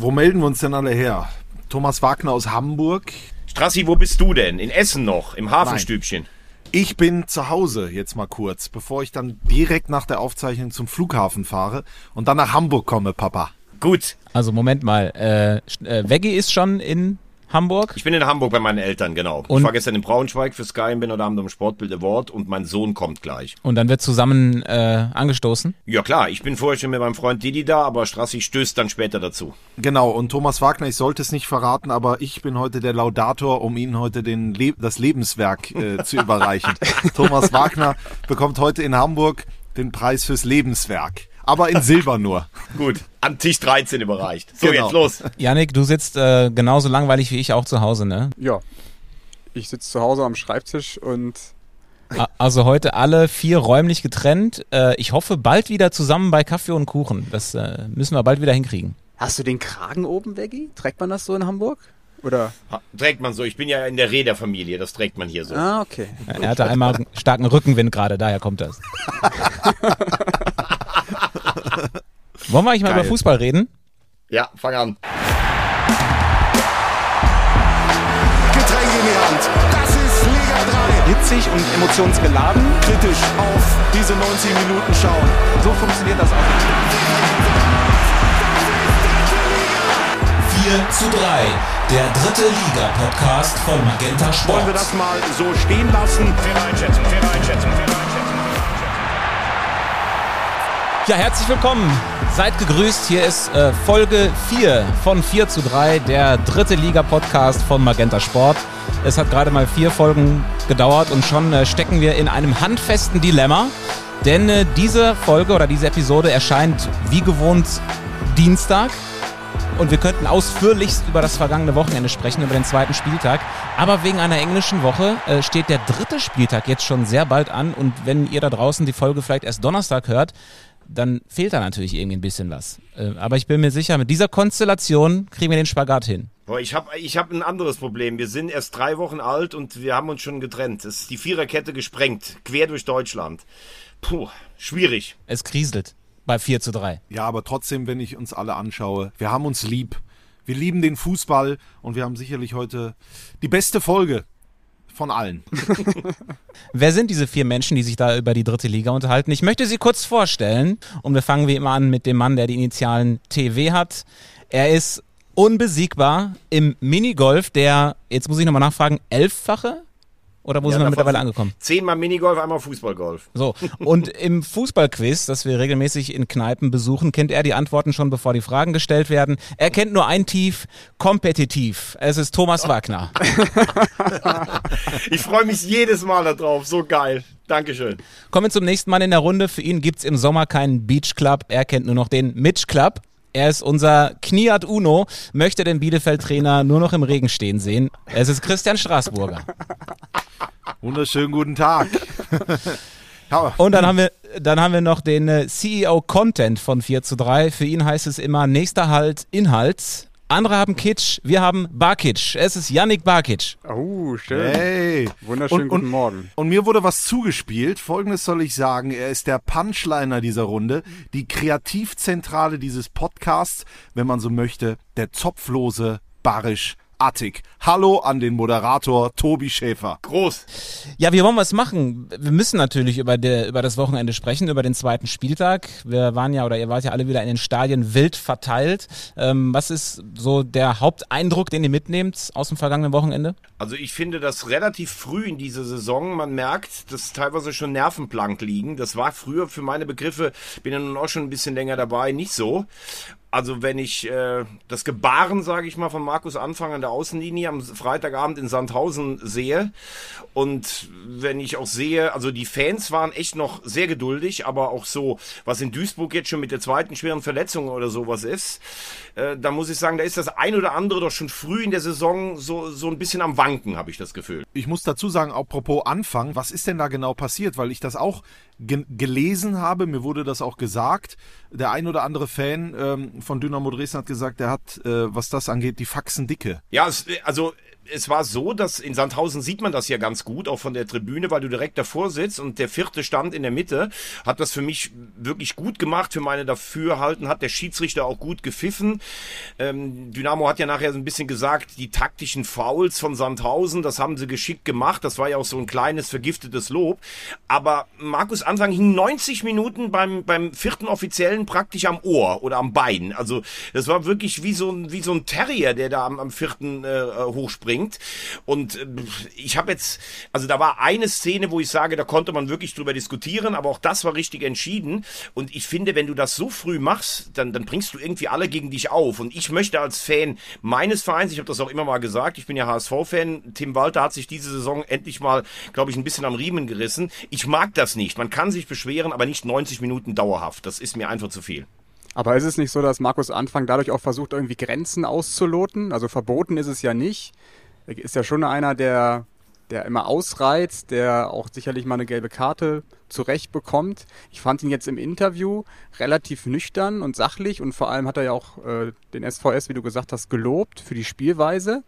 Wo melden wir uns denn alle her? Thomas Wagner aus Hamburg. Strassi, wo bist du denn? In Essen noch, im Hafenstübchen. Ich bin zu Hause jetzt mal kurz, bevor ich dann direkt nach der Aufzeichnung zum Flughafen fahre und dann nach Hamburg komme, Papa. Gut. Also Moment mal, äh, äh, Veggie ist schon in Hamburg? Ich bin in Hamburg bei meinen Eltern, genau. Und- ich war gestern in Braunschweig für Sky und bin heute Abend am Sportbild Award und mein Sohn kommt gleich. Und dann wird zusammen äh, angestoßen? Ja klar, ich bin vorher schon mit meinem Freund Didi da, aber Strassi stößt dann später dazu. Genau, und Thomas Wagner, ich sollte es nicht verraten, aber ich bin heute der Laudator, um Ihnen heute den Le das Lebenswerk äh, zu überreichen. Thomas Wagner bekommt heute in Hamburg den Preis fürs Lebenswerk. Aber in Silber nur. Gut, an Tisch 13 überreicht. So, Genau. jetzt los. Janik, du sitzt äh, genauso langweilig wie ich auch zu Hause, ne? Ja. Ich sitze zu Hause am Schreibtisch und Also heute alle vier räumlich getrennt. Äh, ich hoffe bald wieder zusammen bei Kaffee und Kuchen. Das äh, müssen wir bald wieder hinkriegen. Hast du den Kragen oben, Veggie? Trägt man das so in Hamburg? Oder? Trägt man so. Ich bin ja in der Räderfamilie, das trägt man hier so. Ah, okay. Er hatte einmal einen starken Rückenwind gerade, daher kommt das. Wollen wir eigentlich mal Geil. über Fußball reden? Ja, fang an. Getränke in die Hand. Das ist Liga 3. hitzig und emotionsgeladen. Kritisch auf diese 90 Minuten schauen. So funktioniert das auch. 4 zu 3, der dritte Liga-Podcast von Magenta Sport. Wollen wir das mal so stehen lassen? Ja, herzlich willkommen. Seid gegrüßt. Hier ist äh, Folge 4 von 4 zu 3, der dritte Liga-Podcast von Magenta Sport. Es hat gerade mal vier Folgen gedauert und schon äh, stecken wir in einem handfesten Dilemma. Denn äh, diese Folge oder diese Episode erscheint wie gewohnt Dienstag. Und wir könnten ausführlichst über das vergangene Wochenende sprechen, über den zweiten Spieltag. Aber wegen einer englischen Woche äh, steht der dritte Spieltag jetzt schon sehr bald an. Und wenn ihr da draußen die Folge vielleicht erst Donnerstag hört, dann fehlt da natürlich irgendwie ein bisschen was. Äh, aber ich bin mir sicher, mit dieser Konstellation kriegen wir den Spagat hin. Boah, ich habe ich hab ein anderes Problem. Wir sind erst drei Wochen alt und wir haben uns schon getrennt. Es ist die Viererkette gesprengt, quer durch Deutschland. Puh, schwierig. Es kriselt bei 4 zu 3. Ja, aber trotzdem, wenn ich uns alle anschaue, wir haben uns lieb. Wir lieben den Fußball und wir haben sicherlich heute die beste Folge von allen. Wer sind diese vier Menschen, die sich da über die dritte Liga unterhalten? Ich möchte sie kurz vorstellen und wir fangen wie immer an mit dem Mann, der die Initialen TW hat. Er ist unbesiegbar im Minigolf, der, jetzt muss ich nochmal nachfragen, elffache? Oder wo Ja, sind wir mittlerweile angekommen? Zehnmal Minigolf, einmal Fußballgolf. So, und im Fußballquiz, das wir regelmäßig in Kneipen besuchen, kennt er die Antworten schon, bevor die Fragen gestellt werden. Er kennt nur ein Tief, kompetitiv. Es ist Thomas Wagner. Ich freue mich jedes Mal darauf. So geil. Dankeschön. Kommen wir zum nächsten Mann in der Runde. Für ihn gibt's im Sommer keinen Beach Club. Er kennt nur noch den Mitch Club. Er ist unser Kniat Uno, möchte den Bielefeld-Trainer nur noch im Regen stehen sehen. Es ist Christian Straßburger. Wunderschönen guten Tag. Und dann haben wir, dann haben wir noch den äh, CEO Content von 4 zu 3. Für ihn heißt es immer nächster Halt Inhalt. Andere haben Kitsch, wir haben Barkitsch. Es ist Yannick Barkitsch. Oh, schön. hey. Wunderschönen Und- guten und- Morgen. Und mir wurde was zugespielt. Folgendes soll ich sagen. Er ist der Punchliner dieser Runde, die Kreativzentrale dieses Podcasts, wenn man so möchte, der zopflose Barisch Attik. Hallo an den Moderator Tobi Schäfer. Groß. Ja, wie wollen wir es machen? Wir müssen natürlich über, der, über das Wochenende sprechen, über den zweiten Spieltag. Wir waren ja, oder ihr wart ja alle wieder in den Stadien wild verteilt. Ähm, was ist so der Haupteindruck, den ihr mitnehmt aus dem vergangenen Wochenende? Also ich finde das relativ früh in dieser Saison. Man merkt, dass teilweise schon Nervenplank liegen. Das war früher für meine Begriffe, bin ja nun auch schon ein bisschen länger dabei, nicht so. Also wenn ich äh, das Gebaren, sage ich mal, von Markus Anfang an der Außenlinie am Freitagabend in Sandhausen sehe und wenn ich auch sehe, also die Fans waren echt noch sehr geduldig, aber auch so, was in Duisburg jetzt schon mit der zweiten schweren Verletzung oder sowas ist, äh, da muss ich sagen, da ist das ein oder andere doch schon früh in der Saison so, so ein bisschen am Wanken, habe ich das Gefühl. Ich muss dazu sagen, apropos Anfang, was ist denn da genau passiert? Weil ich das auch ge gelesen habe, mir wurde das auch gesagt. Der ein oder andere Fan ähm, von Dynamo Dresden hat gesagt, der hat, äh, was das angeht, die Faxen dicke. Ja, es, also es war so, dass in Sandhausen sieht man das ja ganz gut, auch von der Tribüne, weil du direkt davor sitzt und der vierte stand in der Mitte, hat das für mich wirklich gut gemacht, für meine Dafürhalten, hat der Schiedsrichter auch gut gepfiffen. Ähm, Dynamo hat ja nachher so ein bisschen gesagt, die taktischen Fouls von Sandhausen, das haben sie geschickt gemacht, das war ja auch so ein kleines vergiftetes Lob. Aber Markus Anfang hing 90 Minuten beim, beim vierten Offiziellen praktisch am Ohr oder am Bein. Also das war wirklich wie so ein, wie so ein Terrier, der da am, am vierten äh, hochspringt. Und äh, ich habe jetzt, also da war eine Szene, wo ich sage, da konnte man wirklich drüber diskutieren, aber auch das war richtig entschieden. Und ich finde, wenn du das so früh machst, dann, dann bringst du irgendwie alle gegen dich auf. Und ich möchte als Fan meines Vereins, ich habe das auch immer mal gesagt, ich bin ja HSV-Fan, Tim Walter hat sich diese Saison endlich mal, glaube ich, ein bisschen am Riemen gerissen. Ich mag das nicht. Man kann sich beschweren, aber nicht 90 Minuten dauerhaft. Das ist mir einfach zu viel. Aber ist es nicht so, dass Markus Anfang dadurch auch versucht, irgendwie Grenzen auszuloten? Also verboten ist es ja nicht. Ist ja schon einer, der, der immer ausreizt, der auch sicherlich mal eine gelbe Karte zurecht bekommt. Ich fand ihn jetzt im Interview relativ nüchtern und sachlich und vor allem hat er ja auch äh, den SVS, wie du gesagt hast, gelobt für die Spielweise.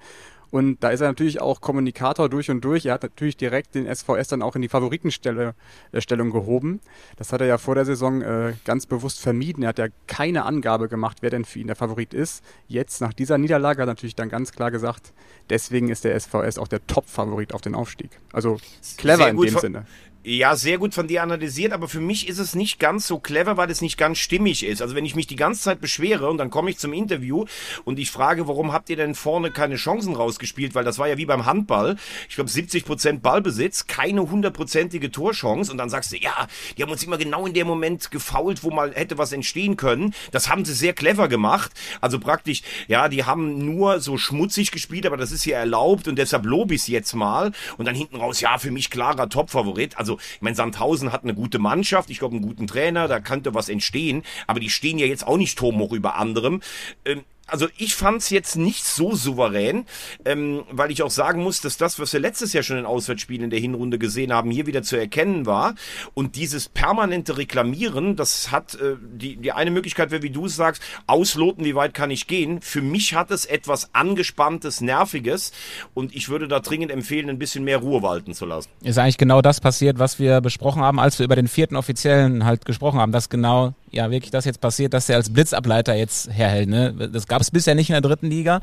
Und da ist er natürlich auch Kommunikator durch und durch. Er hat natürlich direkt den SVS dann auch in die Favoritenstellung äh, gehoben. Das hat er ja vor der Saison äh, ganz bewusst vermieden. Er hat ja keine Angabe gemacht, wer denn für ihn der Favorit ist. Jetzt nach dieser Niederlage hat er natürlich dann ganz klar gesagt, deswegen ist der SVS auch der Top-Favorit auf den Aufstieg. Also clever in dem Sinne. Ja, sehr gut von dir analysiert, aber für mich ist es nicht ganz so clever, weil es nicht ganz stimmig ist. Also wenn ich mich die ganze Zeit beschwere und dann komme ich zum Interview und ich frage, warum habt ihr denn vorne keine Chancen rausgespielt? Weil das war ja wie beim Handball. Ich glaube 70 Prozent Ballbesitz, keine hundertprozentige Torchance und dann sagst du, ja, die haben uns immer genau in dem Moment gefault, wo mal hätte was entstehen können. Das haben sie sehr clever gemacht. Also praktisch, ja, die haben nur so schmutzig gespielt, aber das ist ja erlaubt und deshalb lobe ich es jetzt mal. Und dann hinten raus, ja, für mich klarer Topfavorit. Also also, ich meine, Sandhausen hat eine gute Mannschaft, ich glaube, einen guten Trainer, da könnte was entstehen, aber die stehen ja jetzt auch nicht turmhoch über anderem. Ähm, also ich fand es jetzt nicht so souverän, ähm, weil ich auch sagen muss, dass das, was wir letztes Jahr schon in Auswärtsspielen in der Hinrunde gesehen haben, hier wieder zu erkennen war. Und dieses permanente Reklamieren, das hat äh, die, die eine Möglichkeit wäre, wie du sagst, ausloten, wie weit kann ich gehen. Für mich hat es etwas angespanntes, nerviges und ich würde da dringend empfehlen, ein bisschen mehr Ruhe walten zu lassen. Ist eigentlich genau das passiert, was wir besprochen haben, als wir über den vierten Offiziellen halt gesprochen haben, dass genau ja wirklich das jetzt passiert, dass er als Blitzableiter jetzt herhält. Ne? Das gab es bisher nicht in der dritten Liga.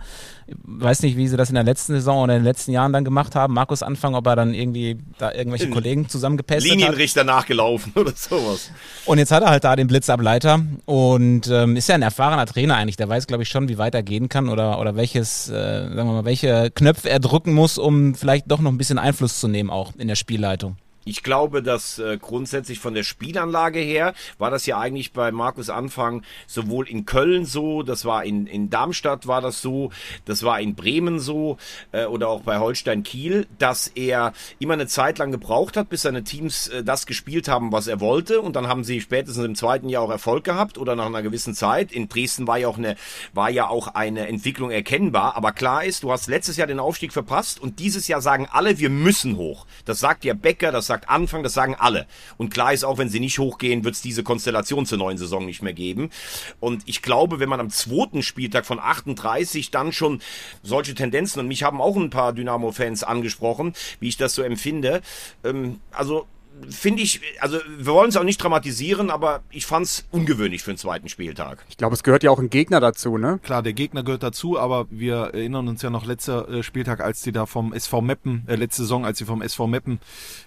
Ich weiß nicht, wie sie das in der letzten Saison oder in den letzten Jahren dann gemacht haben. Markus Anfang, ob er dann irgendwie da irgendwelche in Kollegen zusammengepestet hat. Linienrichter nachgelaufen oder sowas. Und jetzt hat er halt da den Blitzableiter und ähm, ist ja ein erfahrener Trainer eigentlich. Der weiß, glaube ich, schon, wie weit er gehen kann oder, oder welches, äh, sagen wir mal, welche Knöpfe er drücken muss, um vielleicht doch noch ein bisschen Einfluss zu nehmen, auch in der Spielleitung. Ich glaube, dass äh, grundsätzlich von der Spielanlage her war das ja eigentlich bei Markus Anfang sowohl in Köln so, das war in, in Darmstadt war das so, das war in Bremen so äh, oder auch bei Holstein Kiel, dass er immer eine Zeit lang gebraucht hat, bis seine Teams äh, das gespielt haben, was er wollte und dann haben sie spätestens im zweiten Jahr auch Erfolg gehabt oder nach einer gewissen Zeit. In Dresden war ja auch eine war ja auch eine Entwicklung erkennbar, aber klar ist, du hast letztes Jahr den Aufstieg verpasst und dieses Jahr sagen alle, wir müssen hoch. Das sagt ja Becker, das sagt sagt Anfang, das sagen alle. Und klar ist auch, wenn sie nicht hochgehen, wird es diese Konstellation zur neuen Saison nicht mehr geben. Und ich glaube, wenn man am zweiten Spieltag von 38 dann schon solche Tendenzen, und mich haben auch ein paar Dynamo-Fans angesprochen, wie ich das so empfinde, ähm, also finde ich, also wir wollen es auch nicht dramatisieren, aber ich fand es ungewöhnlich für den zweiten Spieltag. Ich glaube, es gehört ja auch ein Gegner dazu, ne? Klar, der Gegner gehört dazu, aber wir erinnern uns ja noch letzter äh, Spieltag, als die da vom SV Meppen, äh, letzte Saison, als sie vom SV Meppen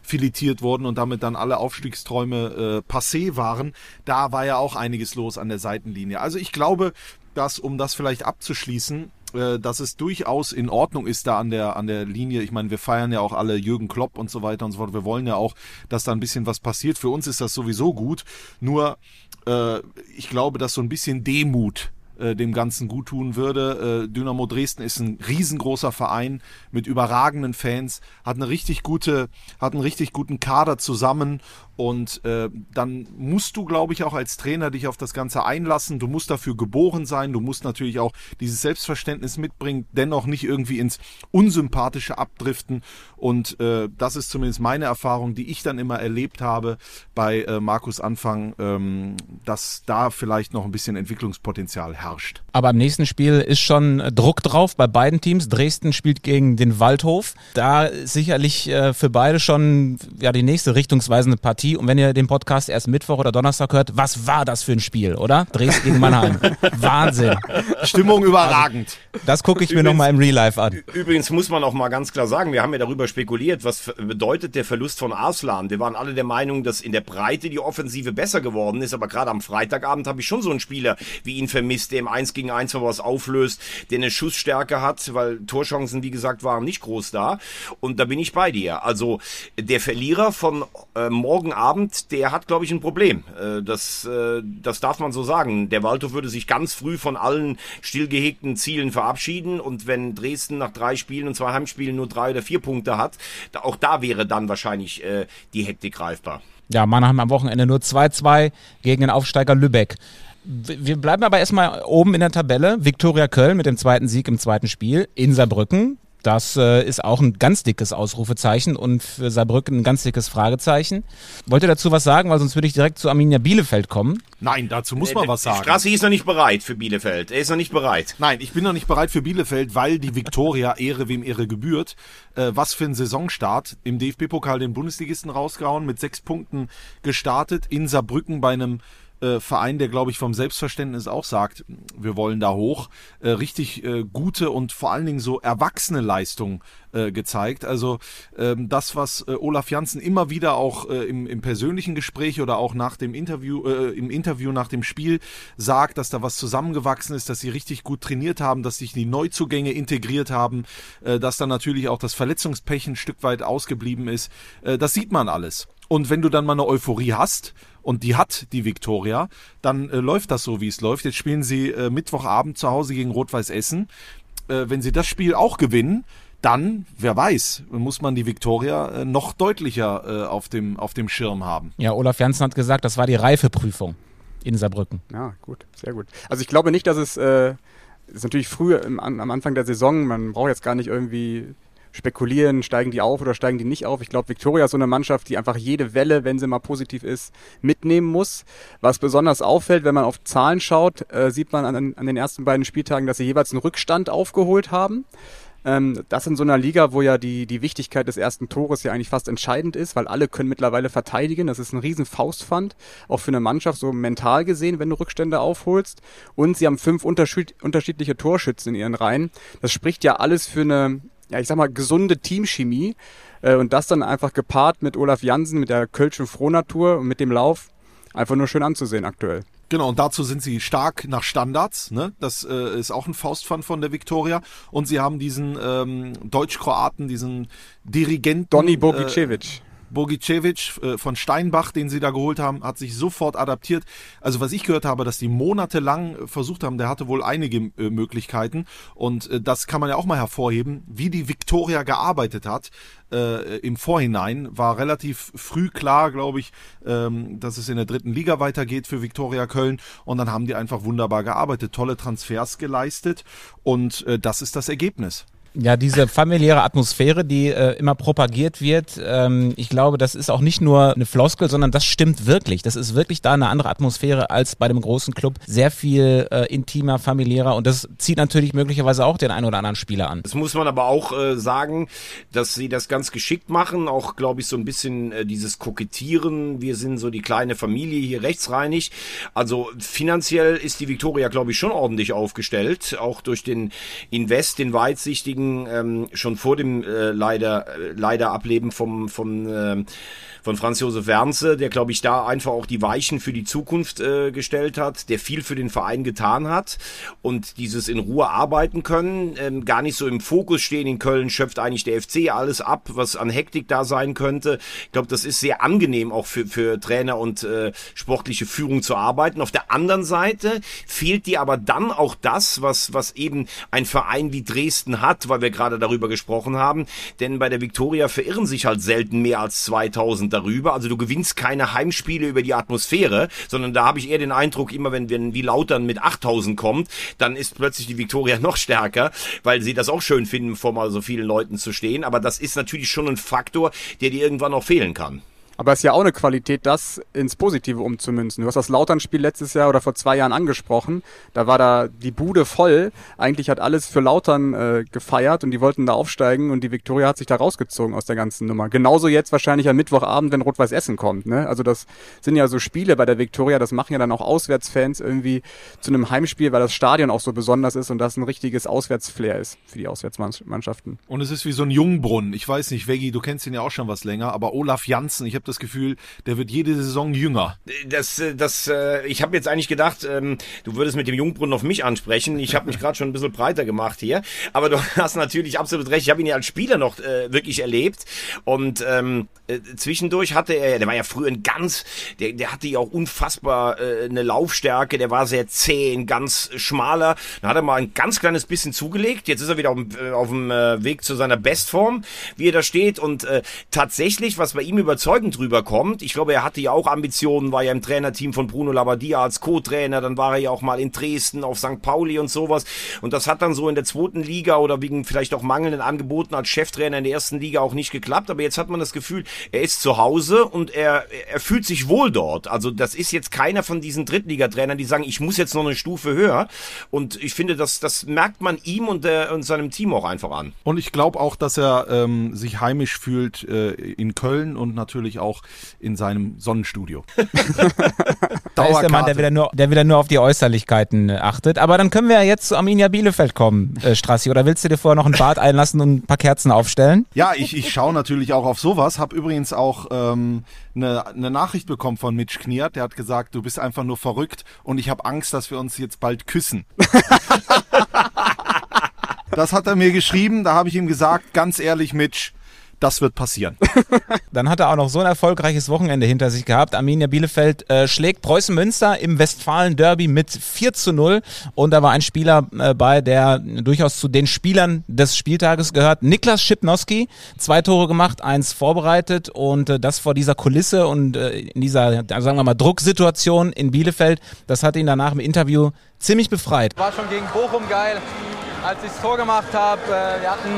filetiert wurden und damit dann alle Aufstiegsträume äh, passé waren, da war ja auch einiges los an der Seitenlinie. Also ich glaube, dass, um das vielleicht abzuschließen, dass es durchaus in Ordnung ist da an der, an der Linie. Ich meine, wir feiern ja auch alle Jürgen Klopp und so weiter und so fort. Wir wollen ja auch, dass da ein bisschen was passiert. Für uns ist das sowieso gut. Nur, äh, ich glaube, dass so ein bisschen Demut äh, dem Ganzen gut tun würde. Äh, Dynamo Dresden ist ein riesengroßer Verein mit überragenden Fans, hat eine richtig gute, hat einen richtig guten Kader zusammen Und äh, dann musst du, glaube ich, auch als Trainer dich auf das Ganze einlassen. Du musst dafür geboren sein. Du musst natürlich auch dieses Selbstverständnis mitbringen, dennoch nicht irgendwie ins Unsympathische abdriften. Und äh, das ist zumindest meine Erfahrung, die ich dann immer erlebt habe bei äh, Markus Anfang, ähm, dass da vielleicht noch ein bisschen Entwicklungspotenzial herrscht. Aber im nächsten Spiel ist schon Druck drauf bei beiden Teams. Dresden spielt gegen den Waldhof. Da sicherlich äh, für beide schon ja die nächste richtungsweisende Partie. Und wenn ihr den Podcast erst Mittwoch oder Donnerstag hört, was war das für ein Spiel, oder? Dresden gegen Mannheim. Wahnsinn. Stimmung überragend. Das gucke ich mir nochmal im Real Life an. Übrigens muss man auch mal ganz klar sagen, wir haben ja darüber spekuliert, was bedeutet der Verlust von Arslan. Wir waren alle der Meinung, dass in der Breite die Offensive besser geworden ist, aber gerade am Freitagabend habe ich schon so einen Spieler wie ihn vermisst, der im 1 gegen 1 mal was auflöst, der eine Schussstärke hat, weil Torchancen, wie gesagt, waren nicht groß da. Und da bin ich bei dir. Also der Verlierer von äh, morgen Abend, der hat, glaube ich, ein Problem. Äh, das, äh, das darf man so sagen. Der Waldhof würde sich ganz früh von allen stillgehegten Zielen verabschieden und wenn Dresden nach drei Spielen und zwei Heimspielen nur drei oder vier Punkte hat, auch da wäre dann wahrscheinlich äh, die Hektik greifbar. Ja, Mannheim am Wochenende nur 2-2 gegen den Aufsteiger Lübeck. Wir bleiben aber erstmal oben in der Tabelle. Viktoria Köln mit dem zweiten Sieg im zweiten Spiel in Saarbrücken. Das äh, ist auch ein ganz dickes Ausrufezeichen und für Saarbrücken ein ganz dickes Fragezeichen. Wollt ihr dazu was sagen, weil sonst würde ich direkt zu Arminia Bielefeld kommen. Nein, dazu muss man was sagen. Strassi ist noch nicht bereit für Bielefeld. Er ist noch nicht bereit. Nein, ich bin noch nicht bereit für Bielefeld, weil die Viktoria Ehre wem Ehre gebührt. Äh, was für ein Saisonstart. Im DFB-Pokal den Bundesligisten rausgehauen, mit sechs Punkten gestartet. In Saarbrücken bei einem äh, Verein, der, glaube ich, vom Selbstverständnis auch sagt, wir wollen da hoch. Äh, richtig äh, gute und vor allen Dingen so erwachsene Leistung äh, gezeigt. Also ähm, das, was äh, Olaf Janssen immer wieder auch äh, im, im persönlichen Gespräch oder auch nach dem Interview, im Interview nach dem Spiel sagt, dass da was zusammengewachsen ist, dass sie richtig gut trainiert haben, dass sich die Neuzugänge integriert haben, dass dann natürlich auch das Verletzungspech ein Stück weit ausgeblieben ist. Das sieht man alles. Und wenn du dann mal eine Euphorie hast, und die hat die Viktoria, dann äh, läuft das so, wie es läuft. Jetzt spielen sie äh, Mittwochabend zu Hause gegen Rot-Weiß Essen. Äh, wenn sie das Spiel auch gewinnen, dann, wer weiß, muss man die Viktoria äh, noch deutlicher äh, auf, dem, auf dem Schirm haben. Ja, Olaf Janssen hat gesagt, das war die Reifeprüfung in Saarbrücken. Ja, gut, sehr gut. Also ich glaube nicht, dass es äh, ist natürlich früh im, am Anfang der Saison, man braucht jetzt gar nicht irgendwie spekulieren, steigen die auf oder steigen die nicht auf. Ich glaube, Viktoria ist so eine Mannschaft, die einfach jede Welle, wenn sie mal positiv ist, mitnehmen muss. Was besonders auffällt, wenn man auf Zahlen schaut, äh, sieht man an, an den ersten beiden Spieltagen, dass sie jeweils einen Rückstand aufgeholt haben. Ähm, das in so einer Liga, wo ja die, die Wichtigkeit des ersten Tores ja eigentlich fast entscheidend ist, weil alle können mittlerweile verteidigen. Das ist ein riesen Faustpfand, auch für eine Mannschaft so mental gesehen, wenn du Rückstände aufholst. Und sie haben fünf unterschied unterschiedliche Torschützen in ihren Reihen. Das spricht ja alles für eine, ja ich sag mal, gesunde Teamchemie. Äh, und das dann einfach gepaart mit Olaf Jansen, mit der Kölschen Frohnatur und mit dem Lauf, einfach nur schön anzusehen aktuell. Genau, und dazu sind sie stark nach Standards. Ne? Das äh, ist auch ein Faustpfand von der Viktoria. Und sie haben diesen ähm, Deutsch-Kroaten, diesen Dirigenten. Doni Äh, Bogicevic. Äh, von Steinbach, den sie da geholt haben, hat sich sofort adaptiert. Also was ich gehört habe, dass die monatelang äh, versucht haben, der hatte wohl einige äh, Möglichkeiten und das kann man ja auch mal hervorheben, wie die Viktoria gearbeitet hat äh, im Vorhinein. War relativ früh klar, glaube ich, ähm, dass es in der dritten Liga weitergeht für Viktoria Köln und dann haben die einfach wunderbar gearbeitet, tolle Transfers geleistet und äh, das ist das Ergebnis. Ja, diese familiäre Atmosphäre, die äh, immer propagiert wird, ähm, ich glaube, das ist auch nicht nur eine Floskel, sondern das stimmt wirklich. Das ist wirklich da eine andere Atmosphäre als bei dem großen Club. Sehr viel äh, intimer, familiärer und das zieht natürlich möglicherweise auch den einen oder anderen Spieler an. Das muss man aber auch äh, sagen, dass sie das ganz geschickt machen. Auch, glaube ich, so ein bisschen äh, dieses Kokettieren. Wir sind so die kleine Familie hier rechtsreinig. Also finanziell ist die Viktoria, glaube ich, schon ordentlich aufgestellt. Auch durch den Invest, den weitsichtigen, ähm, schon vor dem äh, leider, äh, leider Ableben vom, vom ähm, von Franz Josef Wernse, der glaube ich da einfach auch die Weichen für die Zukunft äh, gestellt hat, der viel für den Verein getan hat und dieses in Ruhe arbeiten können, ähm, gar nicht so im Fokus stehen in Köln, schöpft eigentlich der FC alles ab, was an Hektik da sein könnte. Ich glaube, das ist sehr angenehm auch für, für Trainer und äh, sportliche Führung zu arbeiten. Auf der anderen Seite fehlt dir aber dann auch das, was, was eben ein Verein wie Dresden hat, weil wir gerade darüber gesprochen haben. Denn bei der Viktoria verirren sich halt selten mehr als 2000 darüber. Also du gewinnst keine Heimspiele über die Atmosphäre, sondern da habe ich eher den Eindruck, immer wenn, wenn wie Lautern mit 8000 kommt, dann ist plötzlich die Viktoria noch stärker, weil sie das auch schön finden, vor mal so vielen Leuten zu stehen. Aber das ist natürlich schon ein Faktor, der dir irgendwann auch fehlen kann. Aber es ist ja auch eine Qualität, das ins Positive umzumünzen. Du hast das Lautern-Spiel letztes Jahr oder vor zwei Jahren angesprochen. Da war da die Bude voll. Eigentlich hat alles für Lautern äh, gefeiert und die wollten da aufsteigen und die Viktoria hat sich da rausgezogen aus der ganzen Nummer. Genauso jetzt wahrscheinlich am Mittwochabend, wenn Rot-Weiß Essen kommt. Ne? Also das sind ja so Spiele bei der Viktoria, das machen ja dann auch Auswärtsfans irgendwie zu einem Heimspiel, weil das Stadion auch so besonders ist und das ein richtiges Auswärtsflair ist für die Auswärtsmannschaften. Und es ist wie so ein Jungbrunnen. Ich weiß nicht, Veggie, du kennst ihn ja auch schon was länger, aber Olaf Janssen, ich habe das Gefühl, der wird jede Saison jünger. Das, das, äh, ich habe jetzt eigentlich gedacht, ähm, du würdest mit dem Jungbrunnen auf mich ansprechen. Ich habe mich gerade schon ein bisschen breiter gemacht hier, aber du hast natürlich absolut recht. Ich habe ihn ja als Spieler noch äh, wirklich erlebt und ähm, äh, zwischendurch hatte er, der war ja früher ein ganz, der, der hatte ja auch unfassbar eine Laufstärke. Der war sehr zäh, ein ganz schmaler. Dann hat er mal ein ganz kleines bisschen zugelegt. Jetzt ist er wieder auf, auf dem Weg zu seiner Bestform, wie er da steht und äh, tatsächlich, was bei ihm überzeugend rüberkommt kommt. Ich glaube, er hatte ja auch Ambitionen, war ja im Trainerteam von Bruno Labbadia als Co-Trainer, dann war er ja auch mal in Dresden auf St. Pauli und sowas. Und das hat dann so in der zweiten Liga oder wegen vielleicht auch mangelnden Angeboten als Cheftrainer in der ersten Liga auch nicht geklappt. Aber jetzt hat man das Gefühl, er ist zu Hause und er, er fühlt sich wohl dort. Also das ist jetzt keiner von diesen Drittligatrainern, die sagen, ich muss jetzt noch eine Stufe höher. Und ich finde, das, das merkt man ihm und, der, und seinem Team auch einfach an. Und ich glaube auch, dass er ähm, sich heimisch fühlt äh, in Köln und natürlich auch in seinem Sonnenstudio. da ist der Mann, der wieder, nur, der wieder nur auf die Äußerlichkeiten achtet. Aber dann können wir ja jetzt zu Arminia Bielefeld kommen, äh, Strassi. Oder willst du dir vorher noch ein Bad einlassen und ein paar Kerzen aufstellen? Ja, ich, ich schaue natürlich auch auf sowas. Hab übrigens auch ähm, eine, eine Nachricht bekommen von Mitch Kniert. Der hat gesagt, du bist einfach nur verrückt und ich habe Angst, dass wir uns jetzt bald küssen. das hat er mir geschrieben. Da habe ich ihm gesagt, ganz ehrlich, Mitch, das wird passieren. Dann hat er auch noch so ein erfolgreiches Wochenende hinter sich gehabt. Arminia Bielefeld äh, schlägt Preußen Münster im Westfalen Derby mit 4 zu 0. Und da war ein Spieler äh, bei, der durchaus zu den Spielern des Spieltages gehört. Niklas Schipnowski, zwei Tore gemacht, eins vorbereitet und äh, das vor dieser Kulisse und äh, in dieser, sagen wir mal, Drucksituation in Bielefeld. Das hat ihn danach im Interview ziemlich befreit. War schon gegen Bochum geil, als ich das Tor gemacht habe. Äh, wir hatten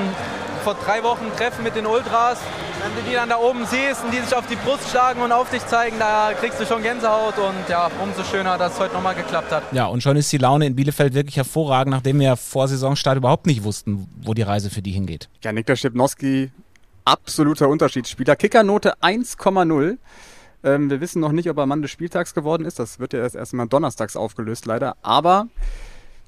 vor drei Wochen ein Treffen mit den Ultras. Wenn du die dann da oben siehst und die sich auf die Brust schlagen und auf dich zeigen, da kriegst du schon Gänsehaut und ja, umso schöner, dass es heute nochmal geklappt hat. Ja, und schon ist die Laune in Bielefeld wirklich hervorragend, nachdem wir vor Saisonstart überhaupt nicht wussten, wo die Reise für die hingeht. Ja, Niklas Schipnowski, absoluter Unterschiedsspieler. Kickernote 1,0. Ähm, wir wissen noch nicht, ob er Mann des Spieltags geworden ist. Das wird ja erst erstmal donnerstags aufgelöst, leider. Aber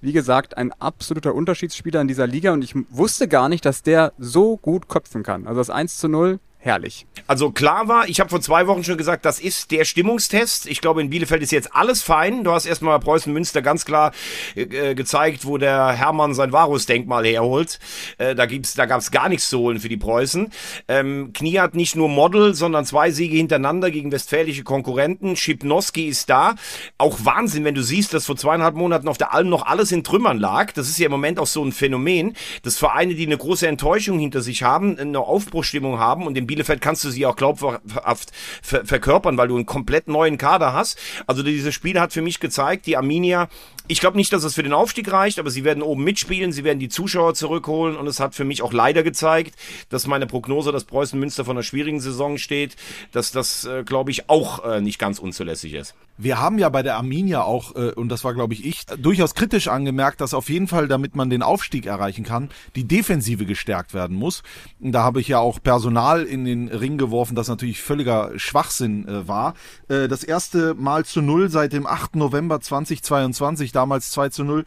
wie gesagt, ein absoluter Unterschiedsspieler in dieser Liga und ich wusste gar nicht, dass der so gut köpfen kann. Also das 1 zu 0 herrlich. Also klar war, ich habe vor zwei Wochen schon gesagt, das ist der Stimmungstest. Ich glaube, in Bielefeld ist jetzt alles fein. Du hast erstmal Preußen Münster ganz klar äh, gezeigt, wo der Hermann sein Varus-Denkmal herholt. Äh, da gibt's, da gab's gar nichts zu holen für die Preußen. Ähm, Knie hat nicht nur Model, sondern zwei Siege hintereinander gegen westfälische Konkurrenten. Schipnowski ist da. Auch Wahnsinn, wenn du siehst, dass vor zweieinhalb Monaten auf der Alm noch alles in Trümmern lag. Das ist ja im Moment auch so ein Phänomen, dass Vereine, die eine große Enttäuschung hinter sich haben, eine Aufbruchstimmung haben und den kannst du sie auch glaubhaft ver verkörpern, weil du einen komplett neuen Kader hast. Also dieses Spiel hat für mich gezeigt, die Arminia, ich glaube nicht, dass es für den Aufstieg reicht, aber sie werden oben mitspielen, sie werden die Zuschauer zurückholen und es hat für mich auch leider gezeigt, dass meine Prognose, dass Preußen Münster von einer schwierigen Saison steht, dass das, äh, glaube ich, auch äh, nicht ganz unzulässig ist. Wir haben ja bei der Arminia auch, äh, und das war glaube ich ich, durchaus kritisch angemerkt, dass auf jeden Fall, damit man den Aufstieg erreichen kann, die Defensive gestärkt werden muss. Da habe ich ja auch Personal in den Ring geworfen, das natürlich völliger Schwachsinn äh, war. Äh, das erste Mal zu Null seit dem 8. November 2022, damals 2 zu 0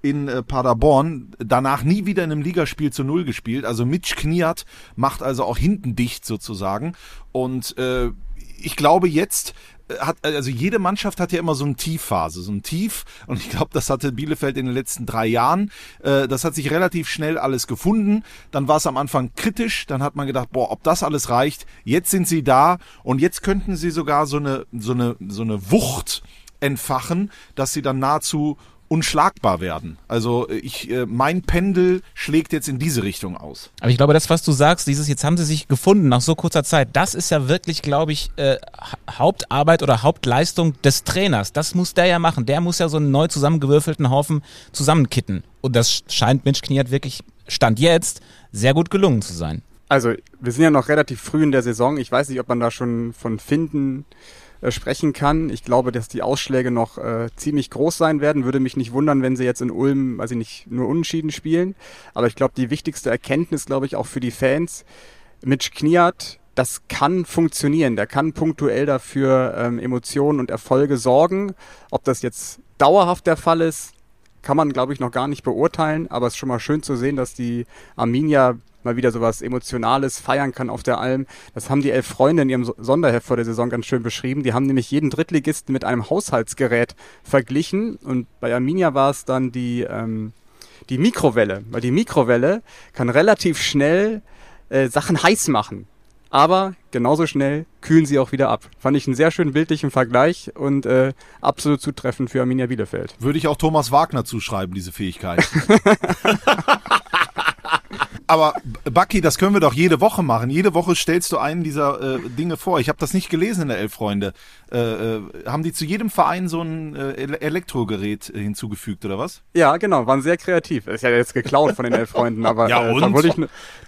in äh, Paderborn, danach nie wieder in einem Ligaspiel zu Null gespielt. Also Mitch Kniat macht also auch hinten dicht sozusagen. Und äh, ich glaube jetzt hat, also jede Mannschaft hat ja immer so eine Tiefphase, so ein Tief. Und ich glaube, das hatte Bielefeld in den letzten drei Jahren. Äh, das hat sich relativ schnell alles gefunden. Dann war es am Anfang kritisch. Dann hat man gedacht, boah, ob das alles reicht. Jetzt sind sie da und jetzt könnten sie sogar so eine, so eine, so eine Wucht entfachen, dass sie dann nahezu unschlagbar werden. Also ich, äh, mein Pendel schlägt jetzt in diese Richtung aus. Aber ich glaube, das, was du sagst, dieses jetzt haben sie sich gefunden nach so kurzer Zeit, das ist ja wirklich, glaube ich, äh, Ha- Hauptarbeit oder Hauptleistung des Trainers. Das muss der ja machen. Der muss ja so einen neu zusammengewürfelten Haufen zusammenkitten. Und das scheint Mitch Kniat wirklich, Stand jetzt, sehr gut gelungen zu sein. Also, wir sind ja noch relativ früh in der Saison. Ich weiß nicht, ob man da schon von Finden äh, sprechen kann. Ich glaube, dass die Ausschläge noch äh, ziemlich groß sein werden. Würde mich nicht wundern, wenn sie jetzt in Ulm, weiß ich nicht, nur unentschieden spielen. Aber ich glaube, die wichtigste Erkenntnis, glaube ich, auch für die Fans, Mitch Kniat, das kann funktionieren. Der kann punktuell dafür ähm, Emotionen und Erfolge sorgen. Ob das jetzt dauerhaft der Fall ist, kann man, glaube ich, noch gar nicht beurteilen, aber es ist schon mal schön zu sehen, dass die Arminia mal wieder sowas Emotionales feiern kann auf der Alm. Das haben die elf Freunde in ihrem So- Sonderheft vor der Saison ganz schön beschrieben. Die haben nämlich jeden Drittligisten mit einem Haushaltsgerät verglichen und bei Arminia war es dann die, ähm, die Mikrowelle, weil die Mikrowelle kann relativ schnell äh, Sachen heiß machen. Aber genauso schnell kühlen sie auch wieder ab. Fand ich einen sehr schönen bildlichen Vergleich und äh, absolut zutreffend für Arminia Bielefeld. Würde ich auch Thomas Wagner zuschreiben, diese Fähigkeit. Aber Bucky, das können wir doch jede Woche machen. Jede Woche stellst du einen dieser äh, Dinge vor. Ich habe das nicht gelesen in der Elf Freunde. Äh, äh, haben die zu jedem Verein so ein äh, Ele- Elektrogerät hinzugefügt oder was? Ja, genau, waren sehr kreativ. Ist ja jetzt geklaut von den elf Freunden, aber Ja, äh, und? wollte ich,